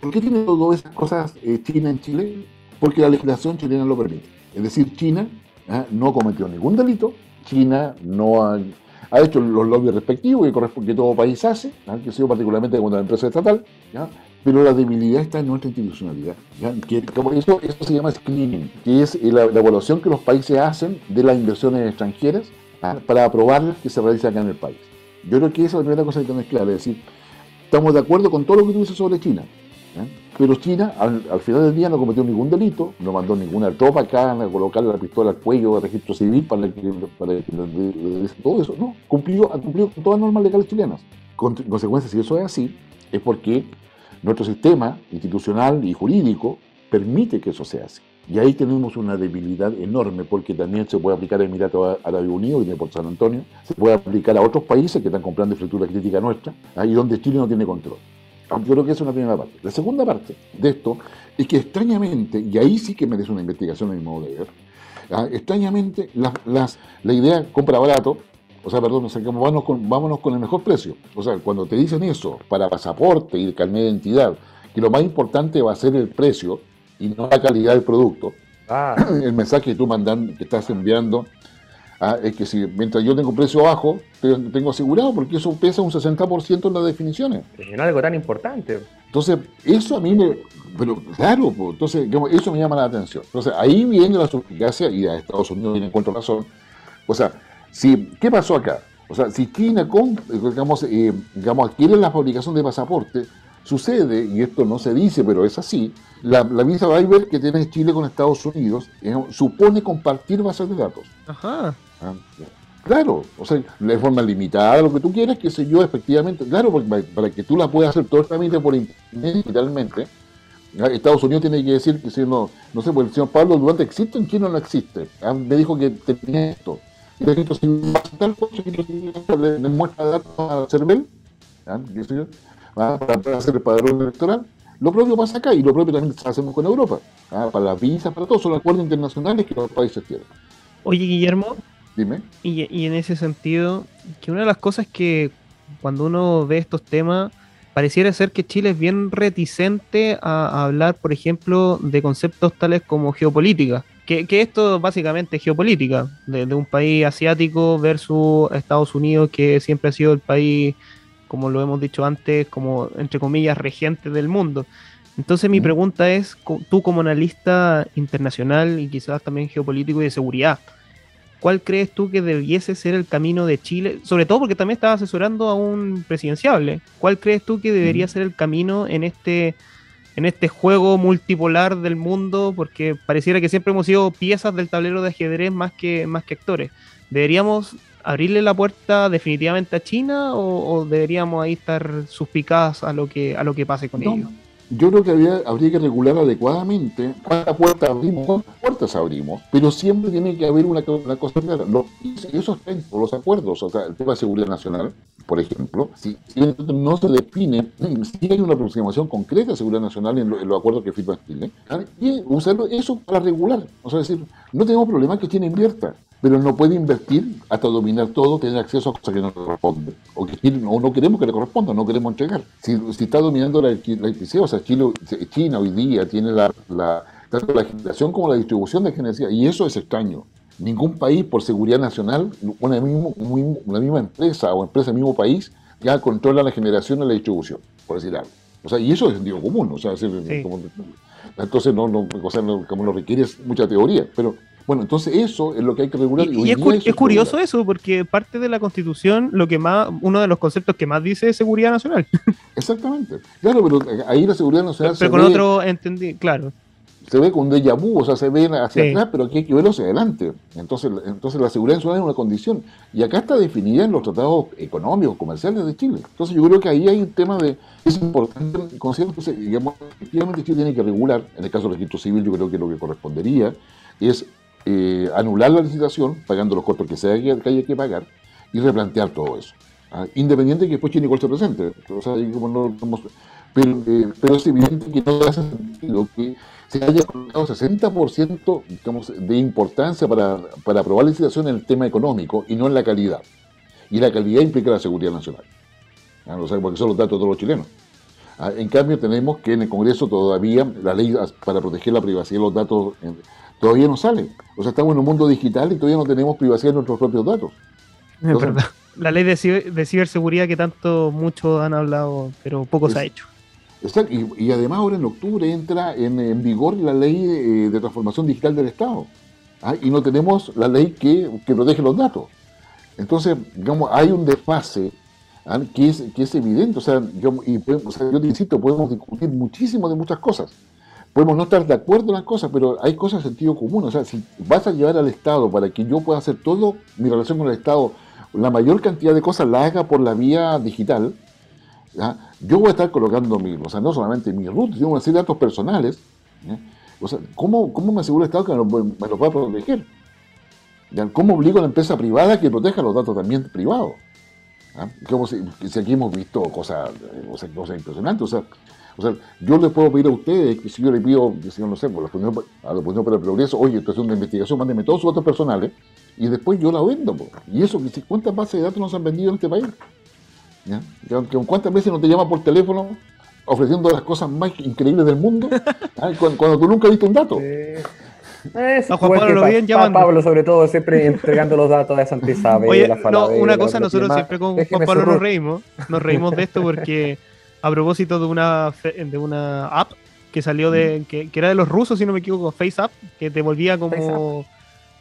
¿Por qué tiene todas esas cosas eh, China en Chile? Porque la legislación chilena lo permite. Es decir, China ¿ah? no cometió ningún delito, China no ha, ha hecho los lobbies respectivos que, todo país hace, ¿ah? que sido particularmente contra la empresa estatal, ¿ya? pero la debilidad está en nuestra institucionalidad. ¿ya? Como eso, se llama screening, que es la, evaluación que los países hacen de las inversiones extranjeras ¿ah? para aprobarlas que se realizan acá en el país. Yo creo que esa es la primera cosa que tenemos clara, es decir, estamos de acuerdo con todo lo que tú dices sobre China, ¿eh? Pero China, al, al, final del día, no cometió ningún delito, no mandó ninguna tropa acá a colocarle la pistola al cuello de registro civil para que, para que todo eso. No, cumplió, ha cumplido con todas las normas legales chilenas. Con, en consecuencia, si eso es así, es porque nuestro sistema institucional y jurídico permite que eso sea así. Y ahí tenemos una debilidad enorme porque también se puede aplicar a Emiratos Árabes Unidos, y por San Antonio, se puede aplicar a otros países que están comprando infraestructura crítica nuestra, ahí donde Chile no tiene control. Yo creo que esa es una primera parte. La segunda parte de esto es que extrañamente, y ahí sí que merece una investigación a mi modo de ver, ¿ah? extrañamente las, las, la idea compra barato, o sea, perdón, vámonos, con, vámonos con el mejor precio. O sea, cuando te dicen eso para pasaporte y carnet de identidad, que lo más importante va a ser el precio y no la calidad del producto, ah. el mensaje que tú mandan, que estás enviando, Ah, es que si mientras yo tengo precio bajo, tengo asegurado, porque eso pesa un 60% en las definiciones. Es algo tan importante. Entonces, eso a mí me. Pero claro, pues, entonces, digamos, eso me llama la atención. Entonces, ahí viene la suficacia y a Estados Unidos viene en cuanto razón. O sea, si, ¿qué pasó acá? O sea, si China con, digamos, eh, digamos, adquiere la fabricación de pasaporte, sucede, y esto no se dice, pero es así, la, la visa waiver que tiene Chile con Estados Unidos digamos, supone compartir bases de datos. Ajá. Ah, claro, o sea, de forma limitada, lo que tú quieras, que sé yo, efectivamente, claro, para, para que tú la puedas hacer todo trámite por internet digitalmente, Estados Unidos tiene que decir que si no, no sé, pues el señor Pablo Durante existe en China no existe. Ah, me dijo que tenía esto. Cosa, le, muestra datos a CERVEL, ¿ah? para, para hacer el padrón electoral. Lo propio pasa acá y lo propio también hacemos con Europa. ¿ah? Para las visas, para todo, son acuerdos internacionales que los países tienen. Oye, Guillermo. Dime. Y, y, en ese sentido, que una de las cosas que cuando uno ve estos temas, pareciera ser que Chile es bien reticente a, a hablar, por ejemplo, de conceptos tales como geopolítica. Que, que esto básicamente es geopolítica, de, de un país asiático versus Estados Unidos, que siempre ha sido el país, como lo hemos dicho antes, como entre comillas, regente del mundo. Entonces mi pregunta es, tú como analista internacional y quizás también geopolítico y de seguridad, ¿cuál crees tú que debiese ser el camino de Chile? Sobre todo porque también estás asesorando a un presidenciable. ¿Cuál crees tú que debería ser el camino en este, en este juego multipolar del mundo? Porque pareciera que siempre hemos sido piezas del tablero de ajedrez más que, más que actores. ¿Deberíamos abrirle la puerta definitivamente a China o, o deberíamos ahí estar suspicadas a lo que, a lo que pase con No, ellos? Yo creo que habría, habría que regular adecuadamente cuántas puertas abrimos, cuántas puertas abrimos, pero siempre tiene que haber una, una cosa clara. Lo- eso está en los acuerdos, o sea, el tema de seguridad nacional, por ejemplo, si, si no se define, si hay una aproximación concreta de seguridad nacional en, lo- en los acuerdos que firma Chile, y usarlo eso para regular. O sea, decir, no tenemos problema que China invierta, pero no puede invertir hasta dominar todo, tener acceso a cosas que no le corresponden, o que o no queremos que le corresponda, no queremos entregar. Si, si está dominando la, la electricidad, o sea, Chile, China hoy día tiene la, la- tanto la generación como la distribución de energía, y eso es extraño. Ningún país, por seguridad nacional, una, misma empresa o empresa del mismo país, ya controla la generación y la distribución, por decir algo. O sea, y eso es sentido común, o sea, es como- entonces no, no, o sea, no- como lo requiere es mucha teoría, pero bueno, entonces eso es lo que hay que regular. Y, hoy y es, cu- eso es que curioso regular. eso, porque parte de la constitución, lo que más, uno de los conceptos que más dice es seguridad nacional. Exactamente. Claro, pero ahí la seguridad nacional Pero se, con ve, otro entendí, claro. se ve con un déjà vu, o sea, se ve hacia Sí. atrás, pero aquí hay que verlo hacia adelante. Entonces, entonces la seguridad nacional es una condición. Y acá está definida en los tratados económicos, comerciales de Chile. Entonces yo creo que ahí hay un tema de, es importante considerar, entonces, digamos, efectivamente Chile tiene que regular, en el caso del registro civil yo creo que lo que correspondería es eh, anular la licitación, pagando los costos que, sea que, haya que pagar, y replantear todo eso. ¿ah? Independiente de que después Chile se presente. O sea, como no- pero, eh, pero es evidente que no hace sentido que se haya colocado 60% digamos, de importancia para, para aprobar la licitación en el tema económico y no en la calidad. Y la calidad implica la seguridad nacional. ¿ah? O porque son los datos de todos los chilenos. Ah, En cambio, tenemos que en el Congreso todavía la ley para proteger la privacidad de los datos todavía no sale. O sea, estamos en un mundo digital y todavía no tenemos privacidad de nuestros propios datos. Es verdad. La ley de, ciber- de ciberseguridad que tanto muchos han hablado, pero poco se ha hecho. Exacto, Y, y además ahora en octubre entra en, en vigor la ley eh, de transformación digital del Estado. ¿ah? Y no tenemos la ley que, que protege los datos. Entonces, digamos, hay un desfase ¿ah? que, es, que es evidente. O sea, yo, y o sea, yo te insisto, podemos discutir muchísimo de muchas cosas. Podemos no estar de acuerdo en las cosas, pero hay cosas de sentido común. O sea, si vas a llevar al Estado para que yo pueda hacer todo mi relación con el Estado, la mayor cantidad de cosas la haga por la vía digital, ¿ya? yo voy a estar colocando mi, o sea, no solamente mi root, sino una serie de datos personales. O sea, ¿cómo, ¿cómo me asegura el Estado que me, lo- me los va a proteger? ¿Ya? ¿Cómo obligo a la empresa privada que proteja los datos también privados? Como si, si aquí hemos visto cosas, eh, cosas impresionantes. O sea, o sea, yo les puedo pedir a ustedes, que si yo le pido, si yo no sé, por la Fundación- a la Fundación para el Progreso, oye, esto es una investigación, mándenme todos sus datos personales, y después yo la vendo. po. Y eso, que si- ¿cuántas bases de datos nos han vendido en este país? ¿Ya? ¿Cuántas veces no te llama por teléfono ofreciendo las cosas más increíbles del mundo? ¿Ah? Cuando, cuando tú nunca has visto un dato. Es A Juan Pablo Pa- llamando. Pablo, sobre todo, siempre entregando los datos de Santa Isabel, Oye, la no, una cosa, nosotros siempre con Déjeme Juan Pablo nos reímos, nos reímos de esto porque a propósito de una de una app que salió de, que, que era de los rusos, si no me equivoco, FaceApp, que te volvía como,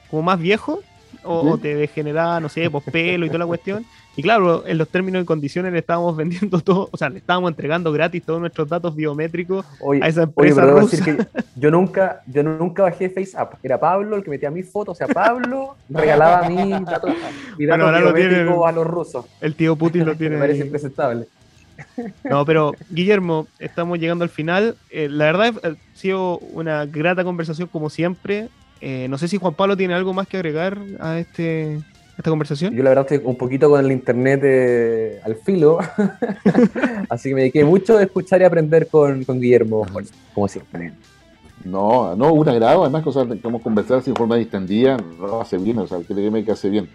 como más viejo o, te degeneraba, no sé, pues pelo y toda la cuestión. Y claro, en los términos y condiciones le estábamos vendiendo todo, o sea, le estábamos entregando gratis todos nuestros datos biométricos Oye, a esa oye, empresa debo rusa. decir que yo nunca, yo nunca bajé FaceApp. Era Pablo el que metía mis fotos. O sea, Pablo regalaba mis datos, mis Bueno, datos ahora lo biométricos tiene- a los rusos. El tío Putin lo tiene. Me parece impresentable. No, pero Guillermo, estamos llegando al final. Eh, la verdad ha sido una grata conversación como siempre. Eh, no sé si Juan Pablo tiene algo más que agregar a este a esta conversación. Yo la verdad estoy un poquito con el internet eh, al filo, así que me dediqué mucho a escuchar y aprender con, con Guillermo, como siempre. No, no, un agrado, además sea, que vamos a conversar sin forma distendida, no hace bien, o sea, créeme que hace bien.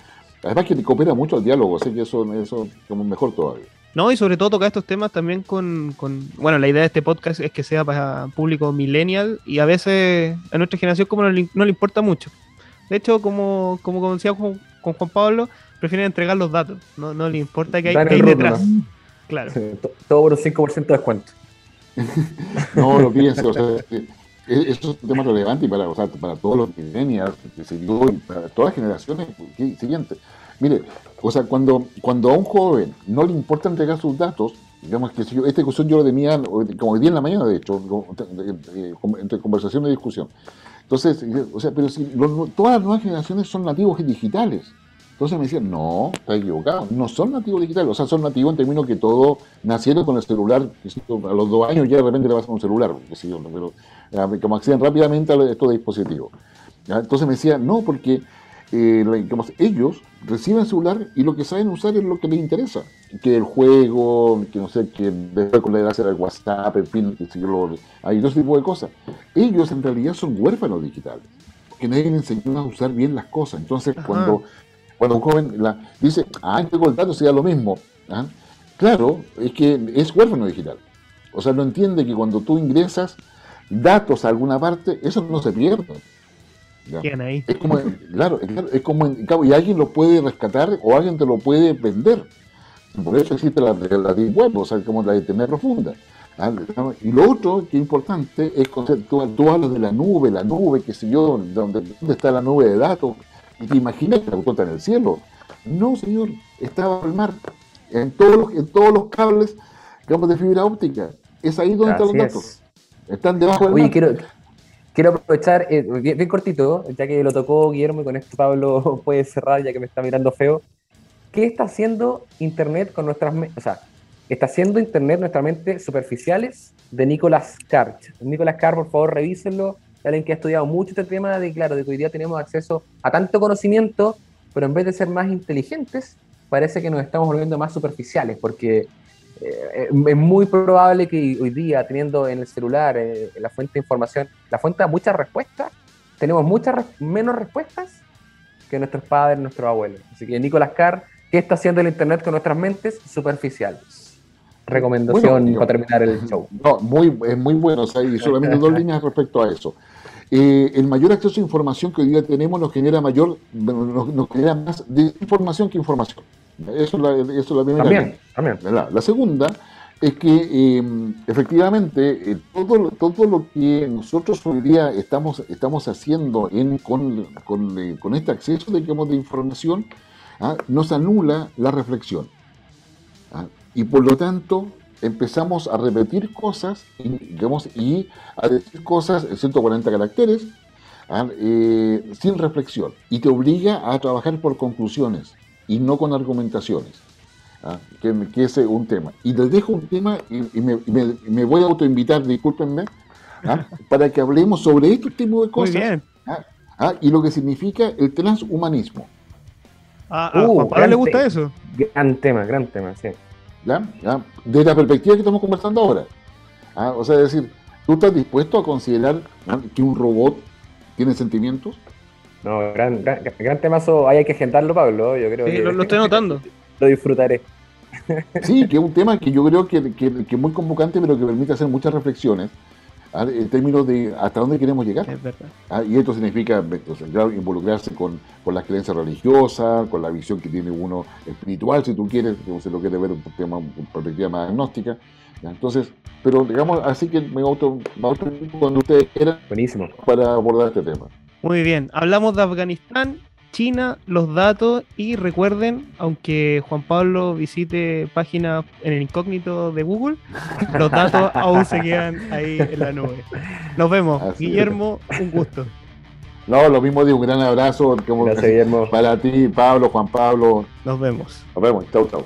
Además que te coopera mucho al diálogo, así que eso, eso como mejor todavía. No, y sobre todo tocar estos temas también con, con- Bueno, la idea de este podcast es que sea para público millennial y a veces a nuestra generación como no le, no le importa mucho. De hecho, como, como decía con, con Juan Pablo, prefieren entregar los datos. No, no le importa que hay, que hay detrás. Claro. To- Todo por un 5% de descuento. No, lo pienso, o sea, es un tema relevante y para, o sea, para todos los millennials, y para todas las generaciones que- siguientes. Mire, o sea, cuando, cuando a un joven no le importa entregar sus datos, digamos que si yo, esta discusión yo lo tenía como hoy día en la mañana, de hecho, entre conversación y discusión. Entonces, eh, o sea, pero si todas las nuevas generaciones son nativos digitales. Entonces me decían, no, está equivocado, no son nativos digitales, o sea, son nativos en términos que todos nacieron con el celular, a los dos años ya de repente le pasan un celular, pero como acceden rápidamente a estos dispositivos. ¿ya? Entonces me decían, no, porque eh, digamos, ellos reciben el celular y lo que saben usar es lo que les interesa, que el juego, que no sé, que después con la edad será el WhatsApp, en fin, que lo, hay dos tipos de cosas. Ellos en realidad son huérfanos digitales, que nadie les enseñó a usar bien las cosas. Entonces, cuando cuando un joven la, dice, ah, tengo el dato, sería lo mismo. ¿ah? Claro, es que es huérfano digital. O sea, no entiende que cuando tú ingresas datos a alguna parte, eso no se pierde. ahí. Es como, claro, es, claro, es como, en- y alguien lo puede rescatar o alguien te lo puede vender. Por eso existe la, la deep web, o sea, como la de tener profunda. ¿ah? Y lo otro que es importante es tú, tú hablas de la nube, la nube, que sé yo, donde, dónde está la nube de datos, y te imaginas que la está en el cielo. No, señor, está bajo el mar, en todos los, en todos los cables, digamos, de fibra óptica. Es ahí donde están los Así datos. es. Están debajo del Oye, mar. quiero, quiero aprovechar, eh, bien, bien cortito, ya que lo tocó Guillermo y con esto Pablo puede cerrar ya que me está mirando feo. ¿Qué está haciendo Internet con nuestras mentes? O sea, está haciendo Internet nuestras mentes superficiales de Nicolás Carr. Nicolás Carr, por favor, revísenlo. Alguien que ha estudiado mucho este tema de, claro, de que hoy día tenemos acceso a tanto conocimiento, pero en vez de ser más inteligentes, parece que nos estamos volviendo más superficiales, porque eh, es muy probable que hoy día, teniendo en el celular eh, la fuente de información, la fuente de muchas respuestas, tenemos muchas res- menos respuestas que nuestros padres, nuestros abuelos. Así que Nicolás Carr, ¿qué está haciendo el Internet con nuestras mentes superficiales? Recomendación Bueno, para terminar el show. No, muy, es muy bueno, o sea, y solamente dos líneas respecto a eso. Eh, el mayor acceso a información que hoy día tenemos nos genera mayor, nos, nos genera más desinformación que información. Eso es la, eso es la primera. También, también. La, la segunda es que eh, efectivamente eh, todo, todo lo que nosotros hoy día estamos, estamos haciendo en, con, con, eh, con este acceso digamos, de información ¿ah? nos anula la reflexión. ¿ah? Y por lo tanto empezamos a repetir cosas y, digamos, y a decir cosas en 140 caracteres ¿ah? eh, sin reflexión. Y te obliga a trabajar por conclusiones y no con argumentaciones. ¿ah? Que, que ese es un tema. Y les dejo un tema y, y me, y me- y me voy a autoinvitar, discúlpenme, ¿ah? para que hablemos sobre este tipo de Muy cosas. bien. ¿ah? ¿ah? Y lo que significa el transhumanismo. Ah, a Uh, Pablo gran le gusta eso. Gran tema, gran tema, sí. ¿ya? ¿ya? Desde la perspectiva que estamos conversando ahora. ¿ah? O sea, es decir, ¿tú estás dispuesto a considerar ¿ah? que un robot tiene sentimientos? No, gran, gran, gran temazo, ahí hay que agendarlo, Pablo. Yo creo Sí, que lo, lo estoy notando. lo disfrutaré. Sí, que es un tema que yo creo que, que- que es muy convocante, pero que permite hacer muchas reflexiones ¿ah? en términos de hasta dónde queremos llegar. Es verdad. Ah, y esto significa claro, involucrarse con, con las creencias religiosas, con la visión que tiene uno espiritual, si tú quieres, si se lo quiere ver un tema, una perspectiva más agnóstica. Entonces, pero digamos, así que me auto, me auto cuando ustedes quieran Buenísimo. para abordar este tema. Muy bien. Hablamos de Afganistán, China, los datos y recuerden, aunque Juan Pablo visite páginas en el incógnito de Google, los datos aún se quedan ahí en la nube. Nos vemos. Así es. Guillermo, un gusto. No, lo mismo digo, un gran abrazo como Gracias, Guillermo. para ti, Pablo, Juan Pablo. Nos vemos. Nos vemos. Chau, chau.